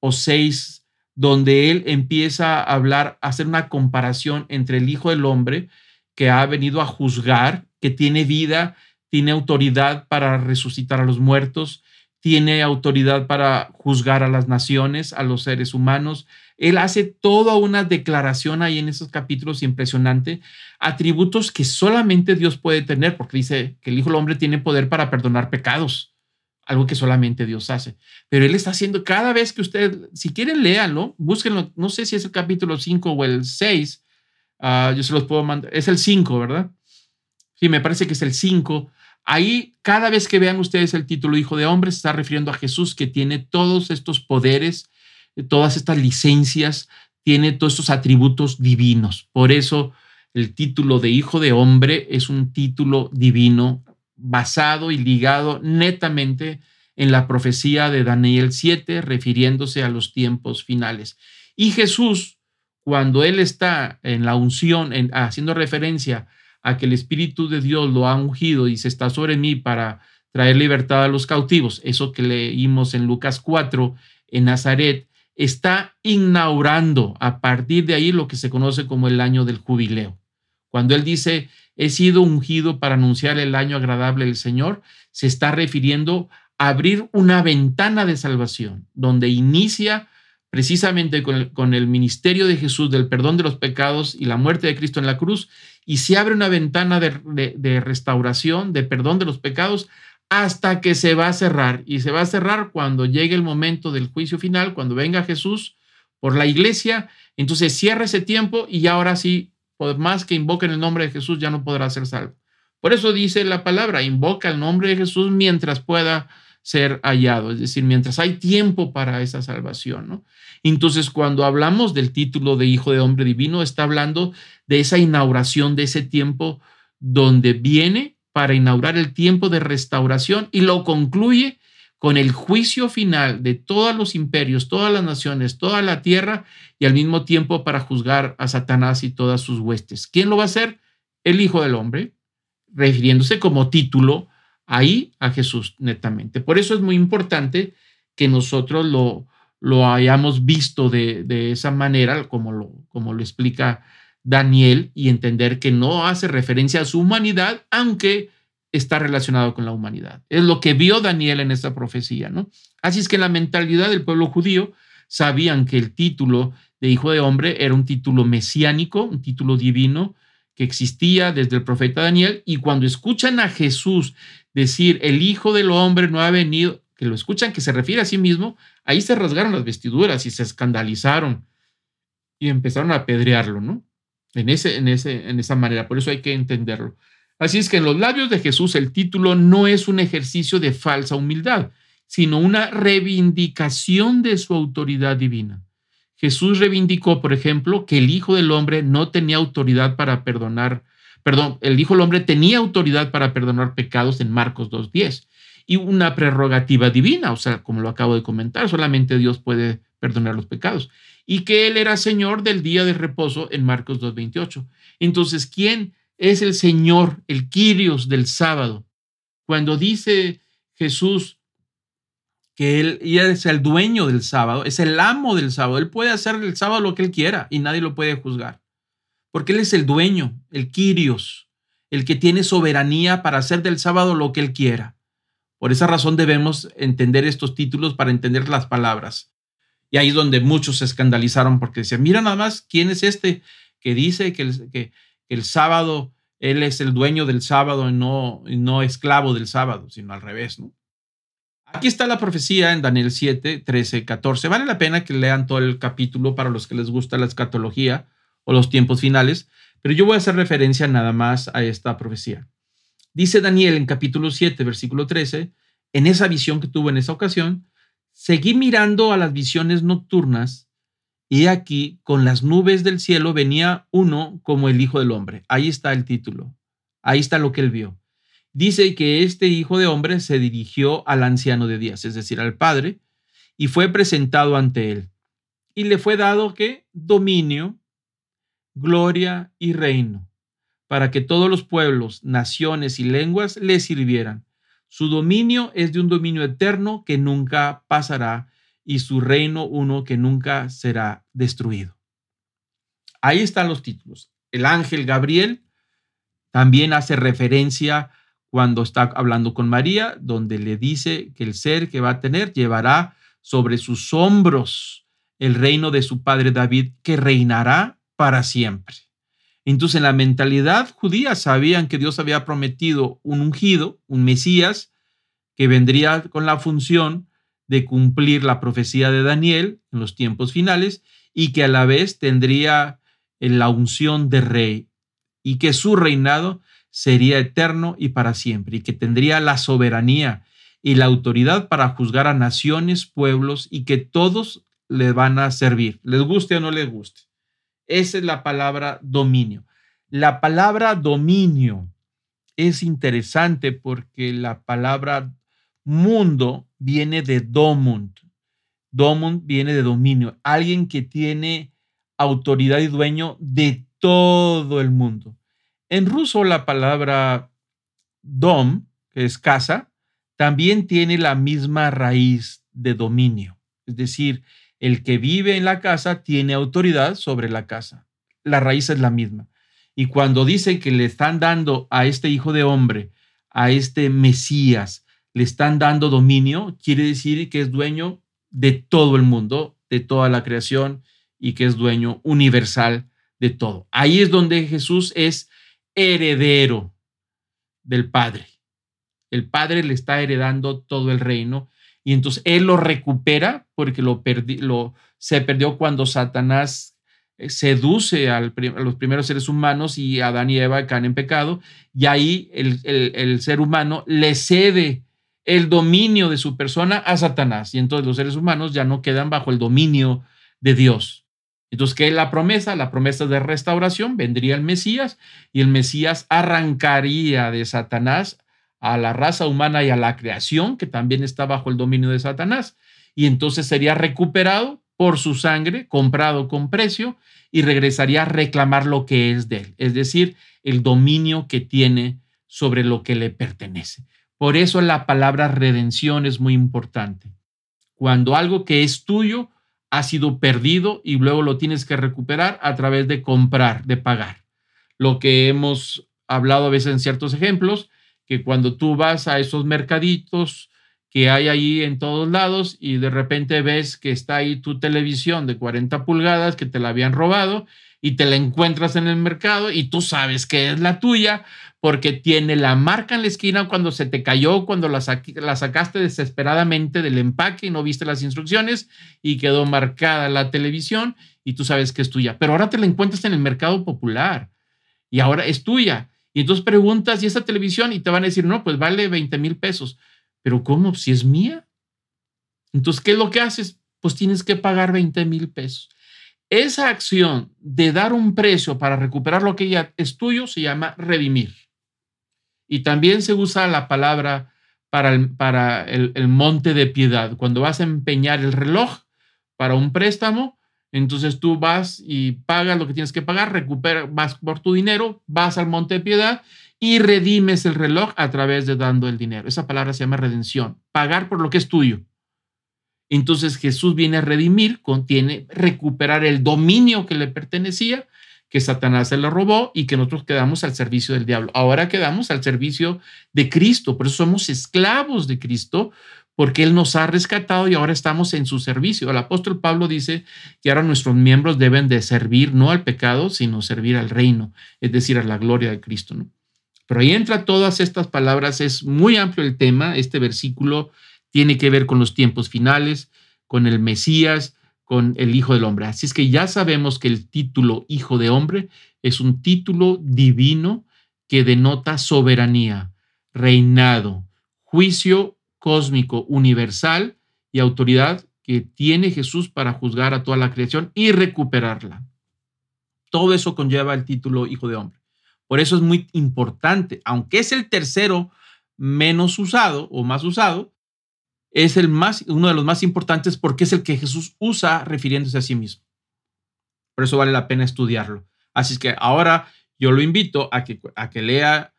o 6, donde él empieza a hablar, a hacer una comparación entre el Hijo del Hombre que ha venido a juzgar, que tiene vida, tiene autoridad para resucitar a los muertos, tiene autoridad para juzgar a las naciones, a los seres humanos. Él hace toda una declaración ahí en esos capítulos impresionante, atributos que solamente Dios puede tener, porque dice que el Hijo del Hombre tiene poder para perdonar pecados, algo que solamente Dios hace. Pero Él está haciendo cada vez que usted, si quieren, léanlo, búsquenlo, no sé si es el capítulo 5 o el 6, ah, yo se los puedo mandar, es el 5, ¿verdad? Sí, me parece que es el 5 Ahí, cada vez que vean ustedes el título Hijo de Hombre, se está refiriendo a Jesús que tiene todos estos poderes, todas estas licencias, tiene todos estos atributos divinos. Por eso el título de Hijo de Hombre es un título divino basado y ligado netamente en la profecía de Daniel 7, refiriéndose a los tiempos finales. Y Jesús, cuando él está en la unción, haciendo referencia a que el Espíritu de Dios lo ha ungido y se está sobre mí para traer libertad a los cautivos, eso que leímos en Lucas 4 en Nazaret, está inaugurando a partir de ahí lo que se conoce como el año del jubileo. Cuando él dice, he sido ungido para anunciar el año agradable del Señor, se está refiriendo a abrir una ventana de salvación, donde inicia precisamente con el, ministerio de Jesús del perdón de los pecados y la muerte de Cristo en la cruz, y se abre una ventana de, restauración, de perdón de los pecados, hasta que se va a cerrar. Y se va a cerrar cuando llegue el momento del juicio final, cuando venga Jesús por la iglesia. Entonces cierra ese tiempo y ahora sí, por más que invoquen el nombre de Jesús, ya no podrá ser salvo. Por eso dice la palabra, invoca el nombre de Jesús mientras pueda ser hallado, es decir, mientras hay tiempo para esa salvación, ¿no? Entonces, cuando hablamos del título de Hijo de Hombre Divino, está hablando de esa inauguración, de ese tiempo donde viene para inaugurar el tiempo de restauración y lo concluye con el juicio final de todos los imperios, todas las naciones, toda la tierra y al mismo tiempo para juzgar a Satanás y todas sus huestes. ¿Quién lo va a hacer? El Hijo del Hombre, refiriéndose como título ahí a Jesús netamente. Por eso es muy importante que nosotros lo, lo hayamos visto de, de esa manera, como lo, como lo explica Daniel, y entender que no hace referencia a su humanidad, aunque está relacionado con la humanidad. Es lo que vio Daniel en esta profecía, ¿no? Así es que la mentalidad del pueblo judío sabían que el título de hijo de hombre era un título mesiánico, un título divino que existía desde el profeta Daniel, y cuando escuchan a Jesús decir, el Hijo del Hombre no ha venido, que lo escuchan, que se refiere a sí mismo, ahí se rasgaron las vestiduras y se escandalizaron y empezaron a apedrearlo, ¿no? En, ese, en, ese, en esa manera, por eso hay que entenderlo. Así es que en los labios de Jesús el título no es un ejercicio de falsa humildad, sino una reivindicación de su autoridad divina. Jesús reivindicó, por ejemplo, que el Hijo del Hombre no tenía autoridad para perdonar perdón, el Hijo del Hombre tenía autoridad para perdonar pecados en Marcos 2.10 y una prerrogativa divina, o sea, como lo acabo de comentar, solamente Dios puede perdonar los pecados, y que Él era Señor del día de reposo en Marcos 2.28. Entonces, ¿quién es el Señor, el Kyrios del sábado. Cuando dice Jesús que él, es el dueño del sábado, es el amo del sábado, él puede hacer el sábado lo que él quiera y nadie lo puede juzgar. Porque él es el dueño, el Kyrios, el que tiene soberanía para hacer del sábado lo que él quiera. Por esa razón debemos entender estos títulos para entender las palabras. Y ahí es donde muchos se escandalizaron porque decían, mira nada más, ¿quién es este que dice que el, sábado, él es el dueño del sábado y no, no esclavo del sábado, sino al revés, ¿no? Aquí está la profecía en Daniel 7, 13, 14. Vale la pena que lean todo el capítulo para los que les gusta la escatología o los tiempos finales, pero yo voy a hacer referencia nada más a esta profecía. Dice Daniel en capítulo 7, versículo 13, en esa visión que tuvo en esa ocasión, seguí mirando a las visiones nocturnas y aquí con las nubes del cielo venía uno como el Hijo del Hombre. Ahí está el título. Ahí está lo que él vio. Dice que este Hijo de Hombre se dirigió al anciano de días, es decir, al Padre, y fue presentado ante él. Y le fue dado que dominio, gloria y reino, para que todos los pueblos, naciones y lenguas le sirvieran. Su dominio es de un dominio eterno que nunca pasará y su reino uno que nunca será destruido. Ahí están los títulos. El ángel Gabriel también hace referencia cuando está hablando con María, donde le dice que el ser que va a tener llevará sobre sus hombros el reino de su padre David, que reinará para siempre. Entonces, en la mentalidad judía sabían que Dios había prometido un ungido, un Mesías, que vendría con la función de cumplir la profecía de Daniel en los tiempos finales y que a la vez tendría la unción de rey y que su reinado sería eterno y para siempre y que tendría la soberanía y la autoridad para juzgar a naciones, pueblos y que todos le van a servir, les guste o no les guste. Esa es la palabra dominio. La palabra dominio es interesante porque la palabra mundo viene de domund. Domund viene de dominio, alguien que tiene autoridad y dueño de todo el mundo. En ruso la palabra dom, que es casa, también tiene la misma raíz de dominio. Es decir, el que vive en la casa tiene autoridad sobre la casa. La raíz es la misma. Y cuando dicen que le están dando a este hijo de hombre, a este Mesías, le están dando dominio, quiere decir que es dueño de todo el mundo, de toda la creación y que es dueño universal de todo. Ahí es donde Jesús es heredero del Padre. El Padre le está heredando todo el reino y entonces él lo recupera porque lo, se perdió cuando Satanás eh, seduce a los primeros seres humanos y Adán y Eva caen en pecado y ahí el, el ser humano le cede el dominio de su persona a Satanás. Y entonces los seres humanos ya no quedan bajo el dominio de Dios. Entonces, ¿qué es la promesa? La promesa de restauración, vendría el Mesías y el Mesías arrancaría de Satanás a la raza humana y a la creación, que también está bajo el dominio de Satanás, y entonces sería recuperado por su sangre, comprado con precio, y regresaría a reclamar lo que es de él, es decir, el dominio que tiene sobre lo que le pertenece. Por eso la palabra redención es muy importante. Cuando algo que es tuyo ha sido perdido y luego lo tienes que recuperar a través de comprar, de pagar. Lo que hemos hablado a veces en ciertos ejemplos, que cuando tú vas a esos mercaditos que hay ahí en todos lados y de repente ves que está ahí tu televisión de 40 pulgadas que te la habían robado y te la encuentras en el mercado y tú sabes que es la tuya, porque tiene la marca en la esquina cuando se te cayó, cuando la, la, sacaste desesperadamente del empaque y no viste las instrucciones y quedó marcada la televisión y tú sabes que es tuya. Pero ahora te la encuentras en el mercado popular y ahora es tuya. Y entonces preguntas, ¿y esa televisión? Y te van a decir, no, pues vale 20 mil pesos. Pero ¿cómo? Si es mía. Entonces, ¿qué es lo que haces? Pues tienes que pagar 20 mil pesos. Esa acción de dar un precio para recuperar lo que ya es tuyo se llama redimir. Y también se usa la palabra para, el, para el, monte de piedad. Cuando vas a empeñar el reloj para un préstamo, Entonces tú vas y pagas lo que tienes que pagar, recuperas, vas por tu dinero, vas al monte de piedad y redimes el reloj a través de dando el dinero. Esa palabra se llama redención, pagar por lo que es tuyo. Entonces Jesús viene a redimir, contiene recuperar el dominio que le pertenecía, que Satanás se le robó y que nosotros quedamos al servicio del diablo. Ahora quedamos al servicio de Cristo, por eso somos esclavos de Cristo, porque Él nos ha rescatado y ahora estamos en su servicio. El apóstol Pablo dice que ahora nuestros miembros deben de servir no al pecado, sino servir al reino, es decir, a la gloria de Cristo. ¿no? Pero ahí entra todas estas palabras, es muy amplio el tema, este versículo tiene que ver con los tiempos finales, con el Mesías, con el Hijo del Hombre. Así es que ya sabemos que el título Hijo de Hombre es un título divino que denota soberanía, reinado, juicio cósmico universal y autoridad que tiene Jesús para juzgar a toda la creación y recuperarla. Todo eso conlleva el título Hijo de Hombre. Por eso es muy importante, aunque es el tercero menos usado o más usado, es el más, uno de los más importantes porque es el que Jesús usa refiriéndose a sí mismo. Por eso vale la pena estudiarlo. Así que ahora yo lo invito a que, a que lea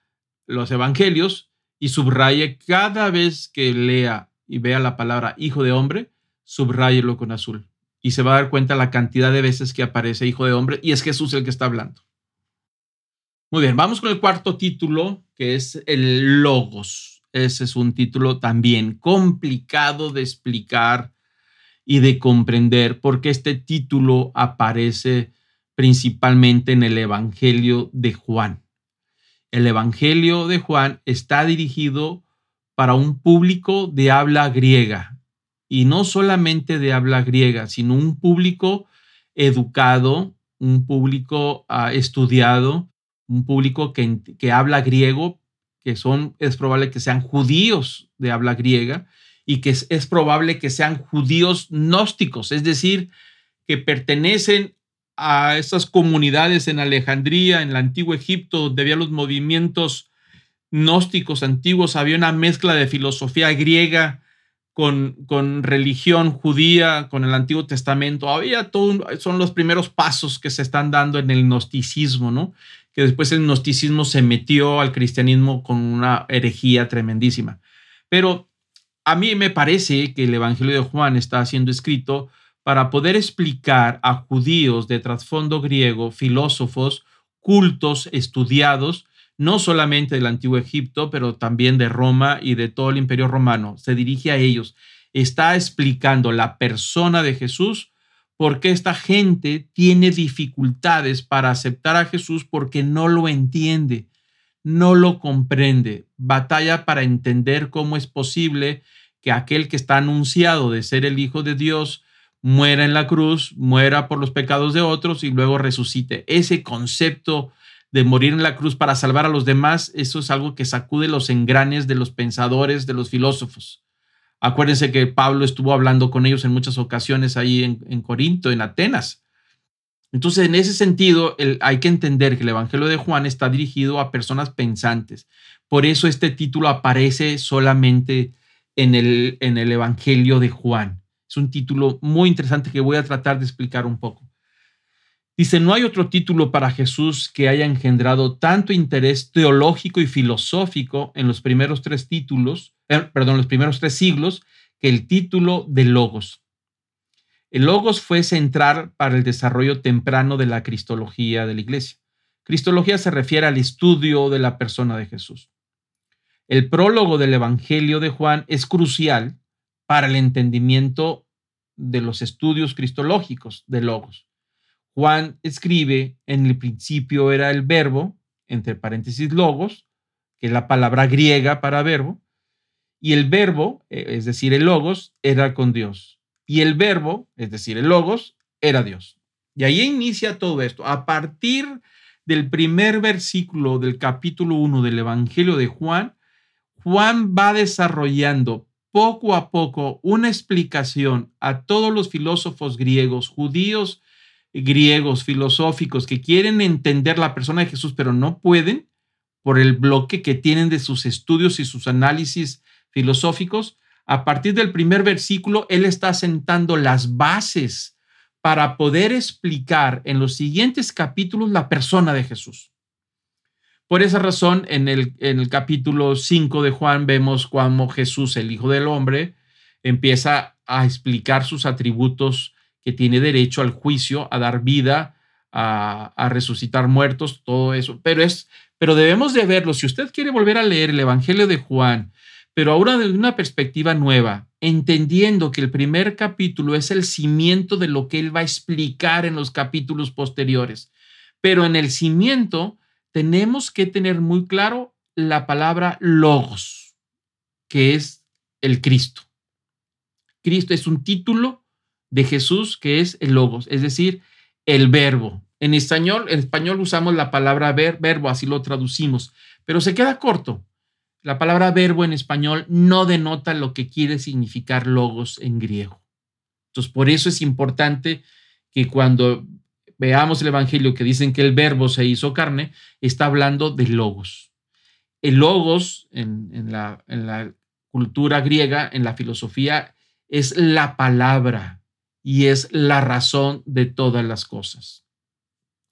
los evangelios y subraye cada vez que lea y vea la palabra hijo de hombre, subrayelo con azul. Y se va a dar cuenta la cantidad de veces que aparece hijo de hombre y es Jesús el que está hablando. Muy bien, vamos con el cuarto título, que es el logos. Ese es un título también complicado de explicar y de comprender porque este título aparece principalmente en el Evangelio de Juan. El Evangelio de Juan está dirigido para un público de habla griega. Y no solamente de habla griega, sino un público educado, un público uh, estudiado, un público que, que habla griego, que son, es probable que sean judíos de habla griega y que es, es probable que sean judíos gnósticos, es decir, que pertenecen a esas comunidades en Alejandría, en el antiguo Egipto, donde había los movimientos gnósticos antiguos, había una mezcla de filosofía griega con, con religión judía, con el Antiguo Testamento. Había son los primeros pasos que se están dando en el gnosticismo, ¿no? que después el gnosticismo se metió al cristianismo con una herejía tremendísima. Pero a mí me parece que el Evangelio de Juan está siendo escrito para poder explicar a judíos de trasfondo griego, filósofos, cultos, estudiados, no solamente del antiguo Egipto, pero también de Roma y de todo el imperio romano. Se dirige a ellos. Está explicando la persona de Jesús porque esta gente tiene dificultades para aceptar a Jesús porque no lo entiende, no lo comprende, batalla para entender cómo es posible que aquel que está anunciado de ser el Hijo de Dios muera en la cruz, muera por los pecados de otros y luego resucite. Ese concepto de morir en la cruz para salvar a los demás, eso es algo que sacude los engranes de los pensadores, de los filósofos. Acuérdense que Pablo estuvo hablando con ellos en muchas ocasiones ahí en, Corinto, en Atenas. Entonces, en ese sentido, hay que entender que el Evangelio de Juan está dirigido a personas pensantes. Por eso este título aparece solamente en el, en el Evangelio de Juan. Es un título muy interesante que voy a tratar de explicar un poco. Dice, no hay otro título para Jesús que haya engendrado tanto interés teológico y filosófico en los primeros tres títulos, eh, perdón, los primeros tres siglos, que el título de Logos. El Logos fue central para el desarrollo temprano de la cristología de la iglesia. Cristología se refiere al estudio de la persona de Jesús. El prólogo del Evangelio de Juan es crucial para el entendimiento de los estudios cristológicos de Logos. Juan escribe, en el principio era el verbo, entre paréntesis logos, que es la palabra griega para verbo, y el verbo, eh, es decir, el logos, era con Dios. Y el verbo, es decir, el logos, era Dios. Y ahí inicia todo esto. A partir del primer versículo del capítulo 1 del Evangelio de Juan, Juan va desarrollando poco a poco una explicación a todos los filósofos griegos, judíos griegos, filosóficos, que quieren entender la persona de Jesús, pero no pueden por el bloque que tienen de sus estudios y sus análisis filosóficos. A partir del primer versículo, Él está sentando las bases para poder explicar en los siguientes capítulos la persona de Jesús. Por esa razón, en el, en el capítulo 5 de Juan vemos cómo Jesús, el Hijo del Hombre, empieza a explicar sus atributos que tiene derecho al juicio, a dar vida, a, a, resucitar muertos, todo eso. Pero, es, pero debemos de verlo. Si usted quiere volver a leer el Evangelio de Juan, pero ahora desde una perspectiva nueva, entendiendo que el primer capítulo es el cimiento de lo que él va a explicar en los capítulos posteriores. Pero en el cimiento tenemos que tener muy claro la palabra logos, que es el Cristo. Cristo es un título de Jesús que es el logos, es decir, el verbo. En español, en español usamos la palabra ver, verbo, así lo traducimos, pero se queda corto la palabra verbo en español no denota lo que quiere significar logos en griego. Entonces, por eso es importante que cuando veamos el Evangelio que dicen que el verbo se hizo carne, está hablando de logos. El logos en, la, en la cultura griega, en la filosofía, es la palabra y es la razón de todas las cosas.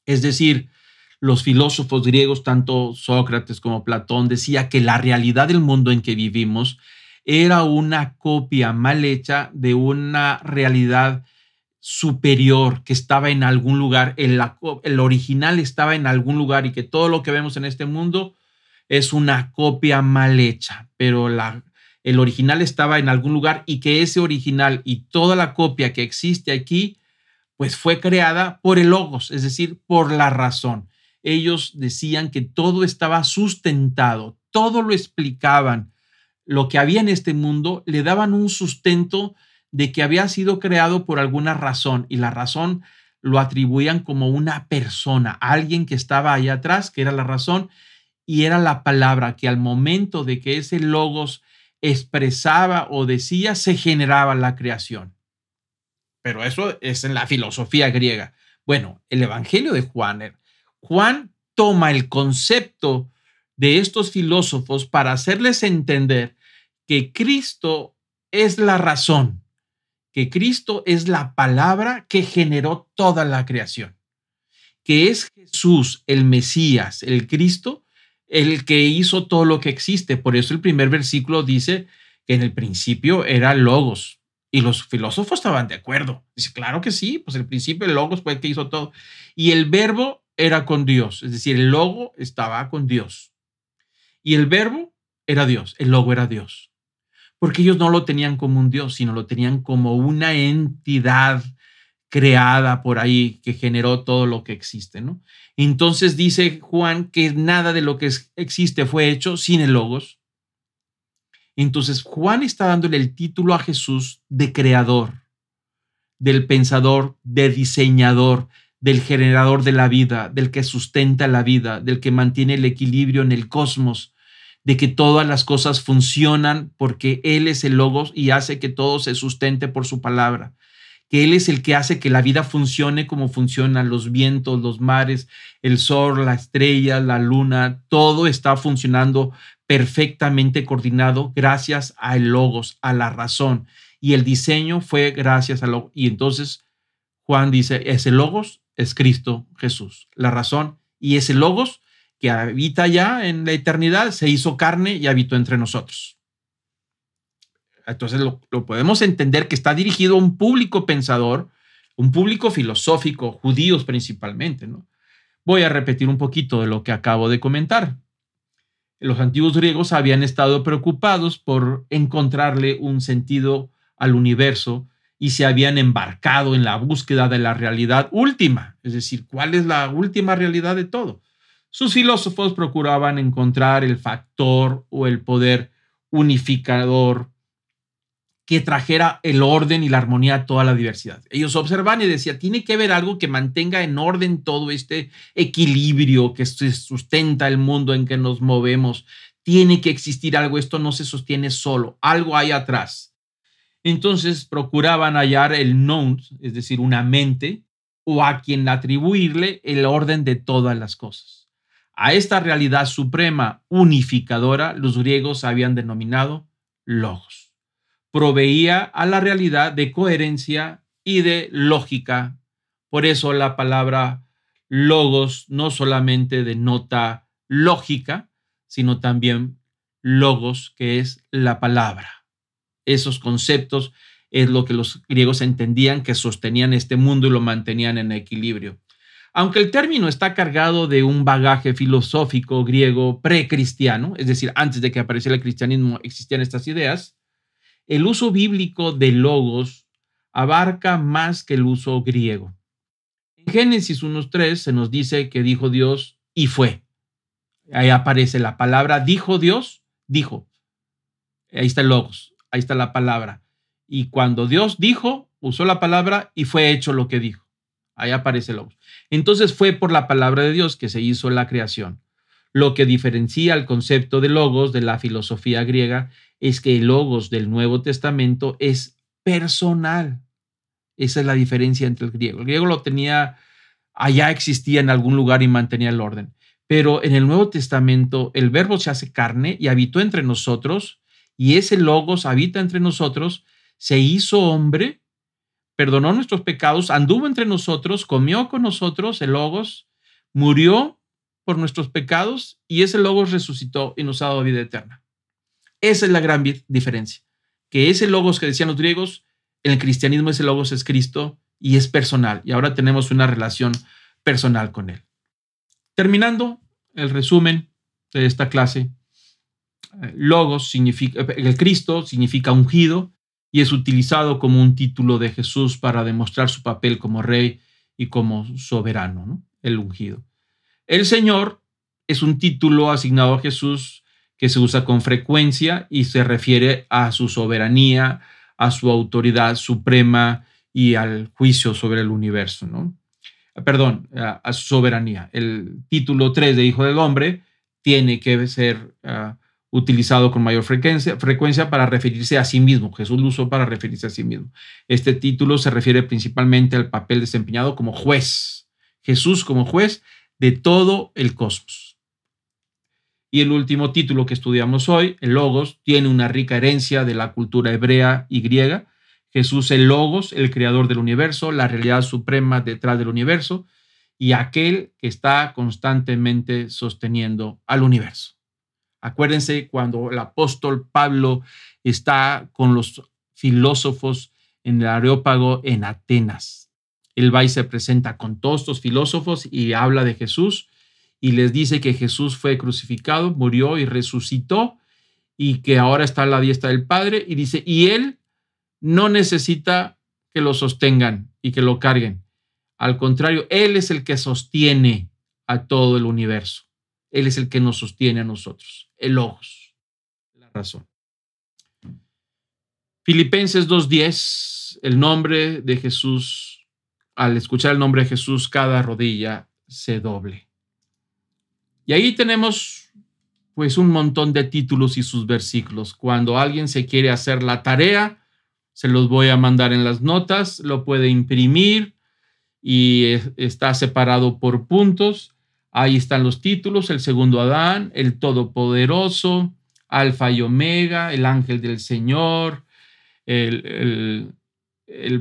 Es decir, los filósofos griegos, tanto Sócrates como Platón, decía que la realidad del mundo en que vivimos era una copia mal hecha de una realidad superior que estaba en algún lugar, el, original estaba en algún lugar y que todo lo que vemos en este mundo es una copia mal hecha, pero el original estaba en algún lugar y que ese original y toda la copia que existe aquí, pues fue creada por el logos, es decir, por la razón ellos decían que todo estaba sustentado, todo lo explicaban. Lo que había en este mundo le daban un sustento de que había sido creado por alguna razón y la razón lo atribuían como una persona, alguien que estaba ahí atrás, que era la razón y era la palabra que al momento de que ese logos expresaba o decía, se generaba la creación. Pero eso es en la filosofía griega. Bueno, el Evangelio de Juan Juan toma el concepto de estos filósofos para hacerles entender que Cristo es la razón, que Cristo es la palabra que generó toda la creación, que es Jesús, el Mesías, el Cristo, el que hizo todo lo que existe. Por eso el primer versículo dice que en el principio era Logos. Y los filósofos estaban de acuerdo. Dice, claro que sí, pues el principio el Logos fue el que hizo todo. Y el verbo era con Dios, es decir, el logo estaba con Dios. Y el verbo era Dios, el logo era Dios. Porque ellos no lo tenían como un Dios, sino lo tenían como una entidad creada por ahí que generó todo lo que existe, ¿no? Entonces dice Juan que nada de lo que existe fue hecho sin el logos. Entonces Juan está dándole el título a Jesús de creador, del pensador, de diseñador, del generador de la vida, del que sustenta la vida, del que mantiene el equilibrio en el cosmos, de que todas las cosas funcionan porque Él es el logos y hace que todo se sustente por su palabra, que Él es el que hace que la vida funcione como funcionan los vientos, los mares, el sol, la estrella, la luna, todo está funcionando perfectamente coordinado gracias al logos, a la razón. Y el diseño fue gracias a lo y entonces Juan dice, ese logos es Cristo Jesús, la razón. Y ese logos que habita ya en la eternidad se hizo carne y habitó entre nosotros. Entonces lo, podemos entender que está dirigido a un público pensador, un público filosófico, judíos principalmente. ¿no? Voy a repetir un poquito de lo que acabo de comentar. Los antiguos griegos habían estado preocupados por encontrarle un sentido al universo y se habían embarcado en la búsqueda de la realidad última, es decir, cuál es la última realidad de todo. Sus filósofos procuraban encontrar el factor o el poder unificador que trajera el orden y la armonía a toda la diversidad. Ellos observan y decían, tiene que haber algo que mantenga en orden todo este equilibrio que sustenta el mundo en que nos movemos. Tiene que existir algo, esto no se sostiene solo, algo hay atrás. Entonces procuraban hallar el non, es decir, una mente, o a quien atribuirle el orden de todas las cosas. A esta realidad suprema unificadora los griegos habían denominado logos. Proveía a la realidad de coherencia y de lógica Por eso la palabra logos no solamente denota lógica, sino también logos, que es la palabra. Esos conceptos es lo que los griegos entendían que sostenían este mundo y lo mantenían en equilibrio. Aunque el término está cargado de un bagaje filosófico griego precristiano, es decir, antes de que apareciera el cristianismo existían estas ideas, el uso bíblico de logos abarca más que el uso griego. En Génesis 1.3 se nos dice que dijo Dios y fue. Ahí aparece la palabra dijo Dios, dijo. Ahí está el logos, ahí está la palabra. Y cuando Dios dijo, usó la palabra y fue hecho lo que dijo. Ahí aparece logos. Entonces fue por la palabra de Dios que se hizo la creación. Lo que diferencia el concepto de logos de la filosofía griega es que el logos del Nuevo Testamento es personal. Esa es la diferencia entre el griego. El griego lo tenía, allá existía en algún lugar y mantenía el orden. Pero en el Nuevo Testamento el verbo se hace carne y habitó entre nosotros, y ese logos habita entre nosotros, se hizo hombre, perdonó nuestros pecados, anduvo entre nosotros, comió con nosotros, el logos, murió por nuestros pecados y ese logos resucitó y nos ha dado vida eterna. Esa es la gran diferencia, que ese logos que decían los griegos, en el cristianismo ese logos es Cristo y es personal, y ahora tenemos una relación personal con él. Terminando el resumen de esta clase, eh, logos significa, el Cristo significa ungido y es utilizado como un título de Jesús para demostrar su papel como rey y como soberano, el ungido. El Señor es un título asignado a Jesús que se usa con frecuencia y se refiere a su soberanía, a su autoridad suprema y al juicio sobre el universo. ¿no? perdón, a, su soberanía. El título 3 de Hijo del Hombre tiene que ser ah, utilizado con mayor frecuencia, para referirse a sí mismo. Jesús lo usó para referirse a sí mismo. Este título se refiere principalmente al papel desempeñado como juez. Jesús como juez de todo el cosmos. Y el último título que estudiamos hoy, el Logos, tiene una rica herencia de la cultura hebrea y griega Jesús el Logos, el creador del universo, la realidad suprema detrás del universo y aquel que está constantemente sosteniendo al universo. Acuérdense cuando el apóstol Pablo está con los filósofos en el Areópago en Atenas. Él va y se presenta con todos estos filósofos y habla de Jesús y les dice que Jesús fue crucificado, murió y resucitó y que ahora está a la diestra del Padre y dice, y él no necesita que lo sostengan y que lo carguen. Al contrario, Él es el que sostiene a todo el universo. Él es el que nos sostiene a nosotros. El ojos. La razón. Filipenses 2.10, el nombre de Jesús, al escuchar el nombre de Jesús, cada rodilla se doble. Y ahí tenemos pues un montón de títulos y sus versículos. Cuando alguien se quiere hacer la tarea, se los voy a mandar en las notas, lo puede imprimir y está separado por puntos. Ahí están los títulos, el segundo Adán, el Todopoderoso, Alfa y Omega, el ángel del Señor, el,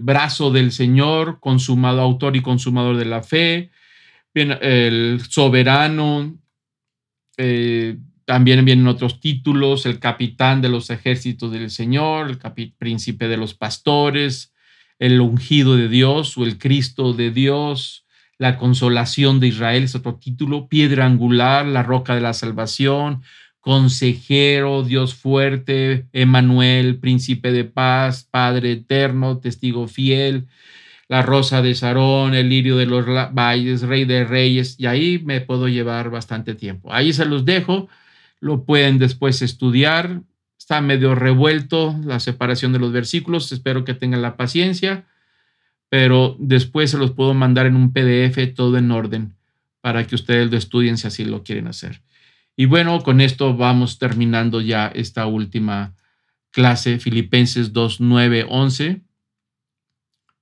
brazo del Señor, consumado, autor y consumador de la fe, el soberano, eh, también vienen otros títulos, el capitán de los ejércitos del Señor, el príncipe de los pastores, el ungido de Dios o el Cristo de Dios, la consolación de Israel es otro título, piedra angular, la roca de la salvación, consejero, Dios fuerte, Emanuel, príncipe de paz, Padre eterno, testigo fiel, la rosa de Sarón, el lirio de los valles, rey de reyes, y ahí me puedo llevar bastante tiempo. Ahí se los dejo lo pueden después estudiar. Está medio revuelto la separación de los versículos, espero que tengan la paciencia, pero después se los puedo mandar en un PDF todo en orden para que ustedes lo estudien si así lo quieren hacer. Y bueno, con esto vamos terminando ya esta última clase, Filipenses 2, 9, 11.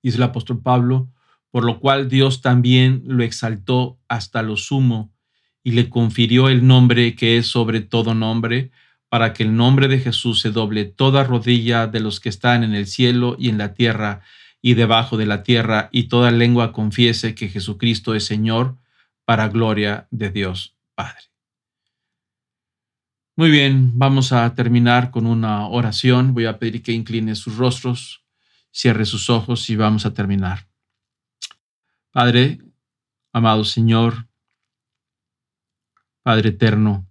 Dice el apóstol Pablo, por lo cual Dios también lo exaltó hasta lo sumo y le confirió el nombre que es sobre todo nombre, para que el nombre de Jesús se doble toda rodilla de los que están en el cielo y en la tierra y debajo de la tierra, y toda lengua confiese que Jesucristo es Señor, para gloria de Dios Padre. Muy bien, vamos a terminar con una oración. Voy a pedir que incline sus rostros, cierre sus ojos y vamos a terminar. Padre, amado Señor, Padre eterno,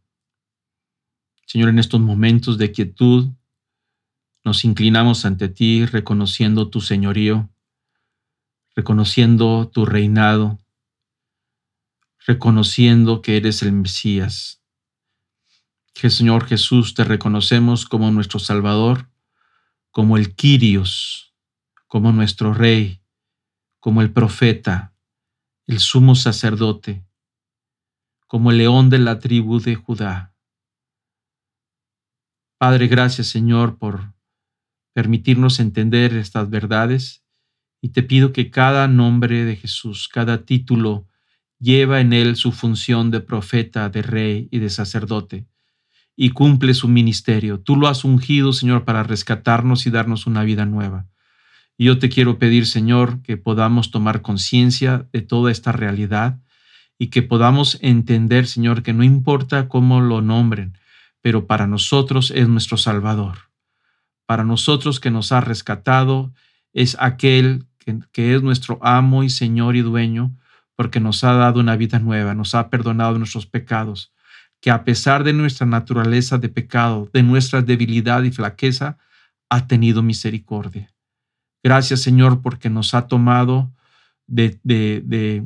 Señor, en estos momentos de quietud, nos inclinamos ante ti reconociendo tu señorío, reconociendo tu reinado, reconociendo que eres el Mesías. Que Señor Jesús te reconocemos como nuestro Salvador, como el Quirios, como nuestro Rey, como el profeta, el sumo sacerdote, como el león de la tribu de Judá. Padre, gracias Señor por permitirnos entender estas verdades y te pido que cada nombre de Jesús, cada título, lleva en él su función de profeta, de rey y de sacerdote y cumple su ministerio. Tú lo has ungido, Señor, para rescatarnos y darnos una vida nueva. Y yo te quiero pedir, Señor, que podamos tomar conciencia de toda esta realidad y que podamos entender, Señor, que no importa cómo lo nombren, pero para nosotros es nuestro Salvador para nosotros que nos ha rescatado, es aquel que, es nuestro amo y Señor y dueño, porque nos ha dado una vida nueva, nos ha perdonado nuestros pecados, que a pesar de nuestra naturaleza de pecado, de nuestra debilidad y flaqueza, ha tenido misericordia. Gracias Señor porque nos ha tomado de, de,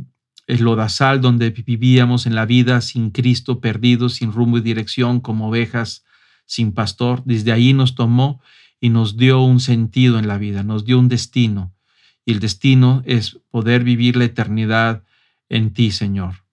lodazal donde vivíamos en la vida sin Cristo, perdidos, sin rumbo y dirección, como ovejas sin pastor. Desde ahí nos tomó y nos dio un sentido en la vida, nos dio un destino. Y el destino es poder vivir la eternidad en ti, Señor,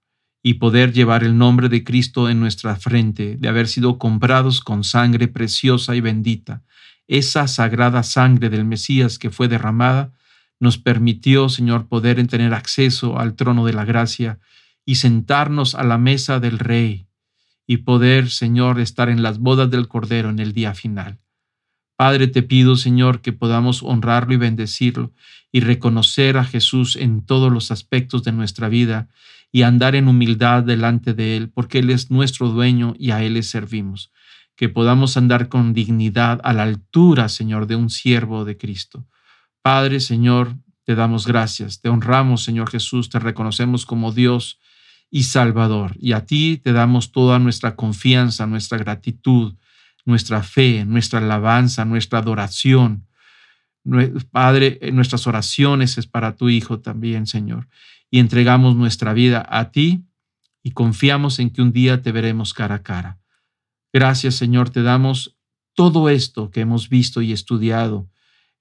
y poder llevar el nombre de Cristo en nuestra frente, de haber sido comprados con sangre preciosa y bendita. Esa sagrada sangre del Mesías que fue derramada nos permitió, Señor, poder tener acceso al trono de la gracia y sentarnos a la mesa del Rey y poder, Señor, estar en las bodas del Cordero en el día final. Padre, te pido, Señor, que podamos honrarlo y bendecirlo y reconocer a Jesús en todos los aspectos de nuestra vida y andar en humildad delante de Él, porque Él es nuestro dueño y a Él le servimos. Que podamos andar con dignidad a la altura, Señor, de un siervo de Cristo. Padre, Señor, te damos gracias, te honramos, Señor Jesús, te reconocemos como Dios y Salvador, y a ti te damos toda nuestra confianza, nuestra gratitud, nuestra fe, nuestra alabanza, nuestra adoración. Padre, eh, nuestras oraciones es para tu Hijo también, Señor. Y entregamos nuestra vida a ti y confiamos en que un día te veremos cara a cara. Gracias, Señor, te damos todo esto que hemos visto y estudiado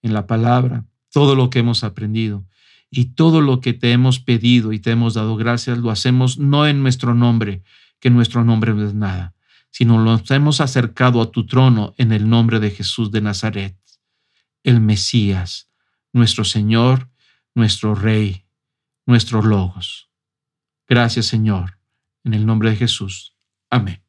en la palabra, todo lo que hemos aprendido y todo lo que te hemos pedido y te hemos dado gracias, lo hacemos no en nuestro nombre, que nuestro nombre no es nada, sino nos hemos acercado a tu trono en el nombre de Jesús de Nazaret, el Mesías, nuestro Señor, nuestro Rey, nuestro Logos. Gracias Señor, en el nombre de Jesús. Amén.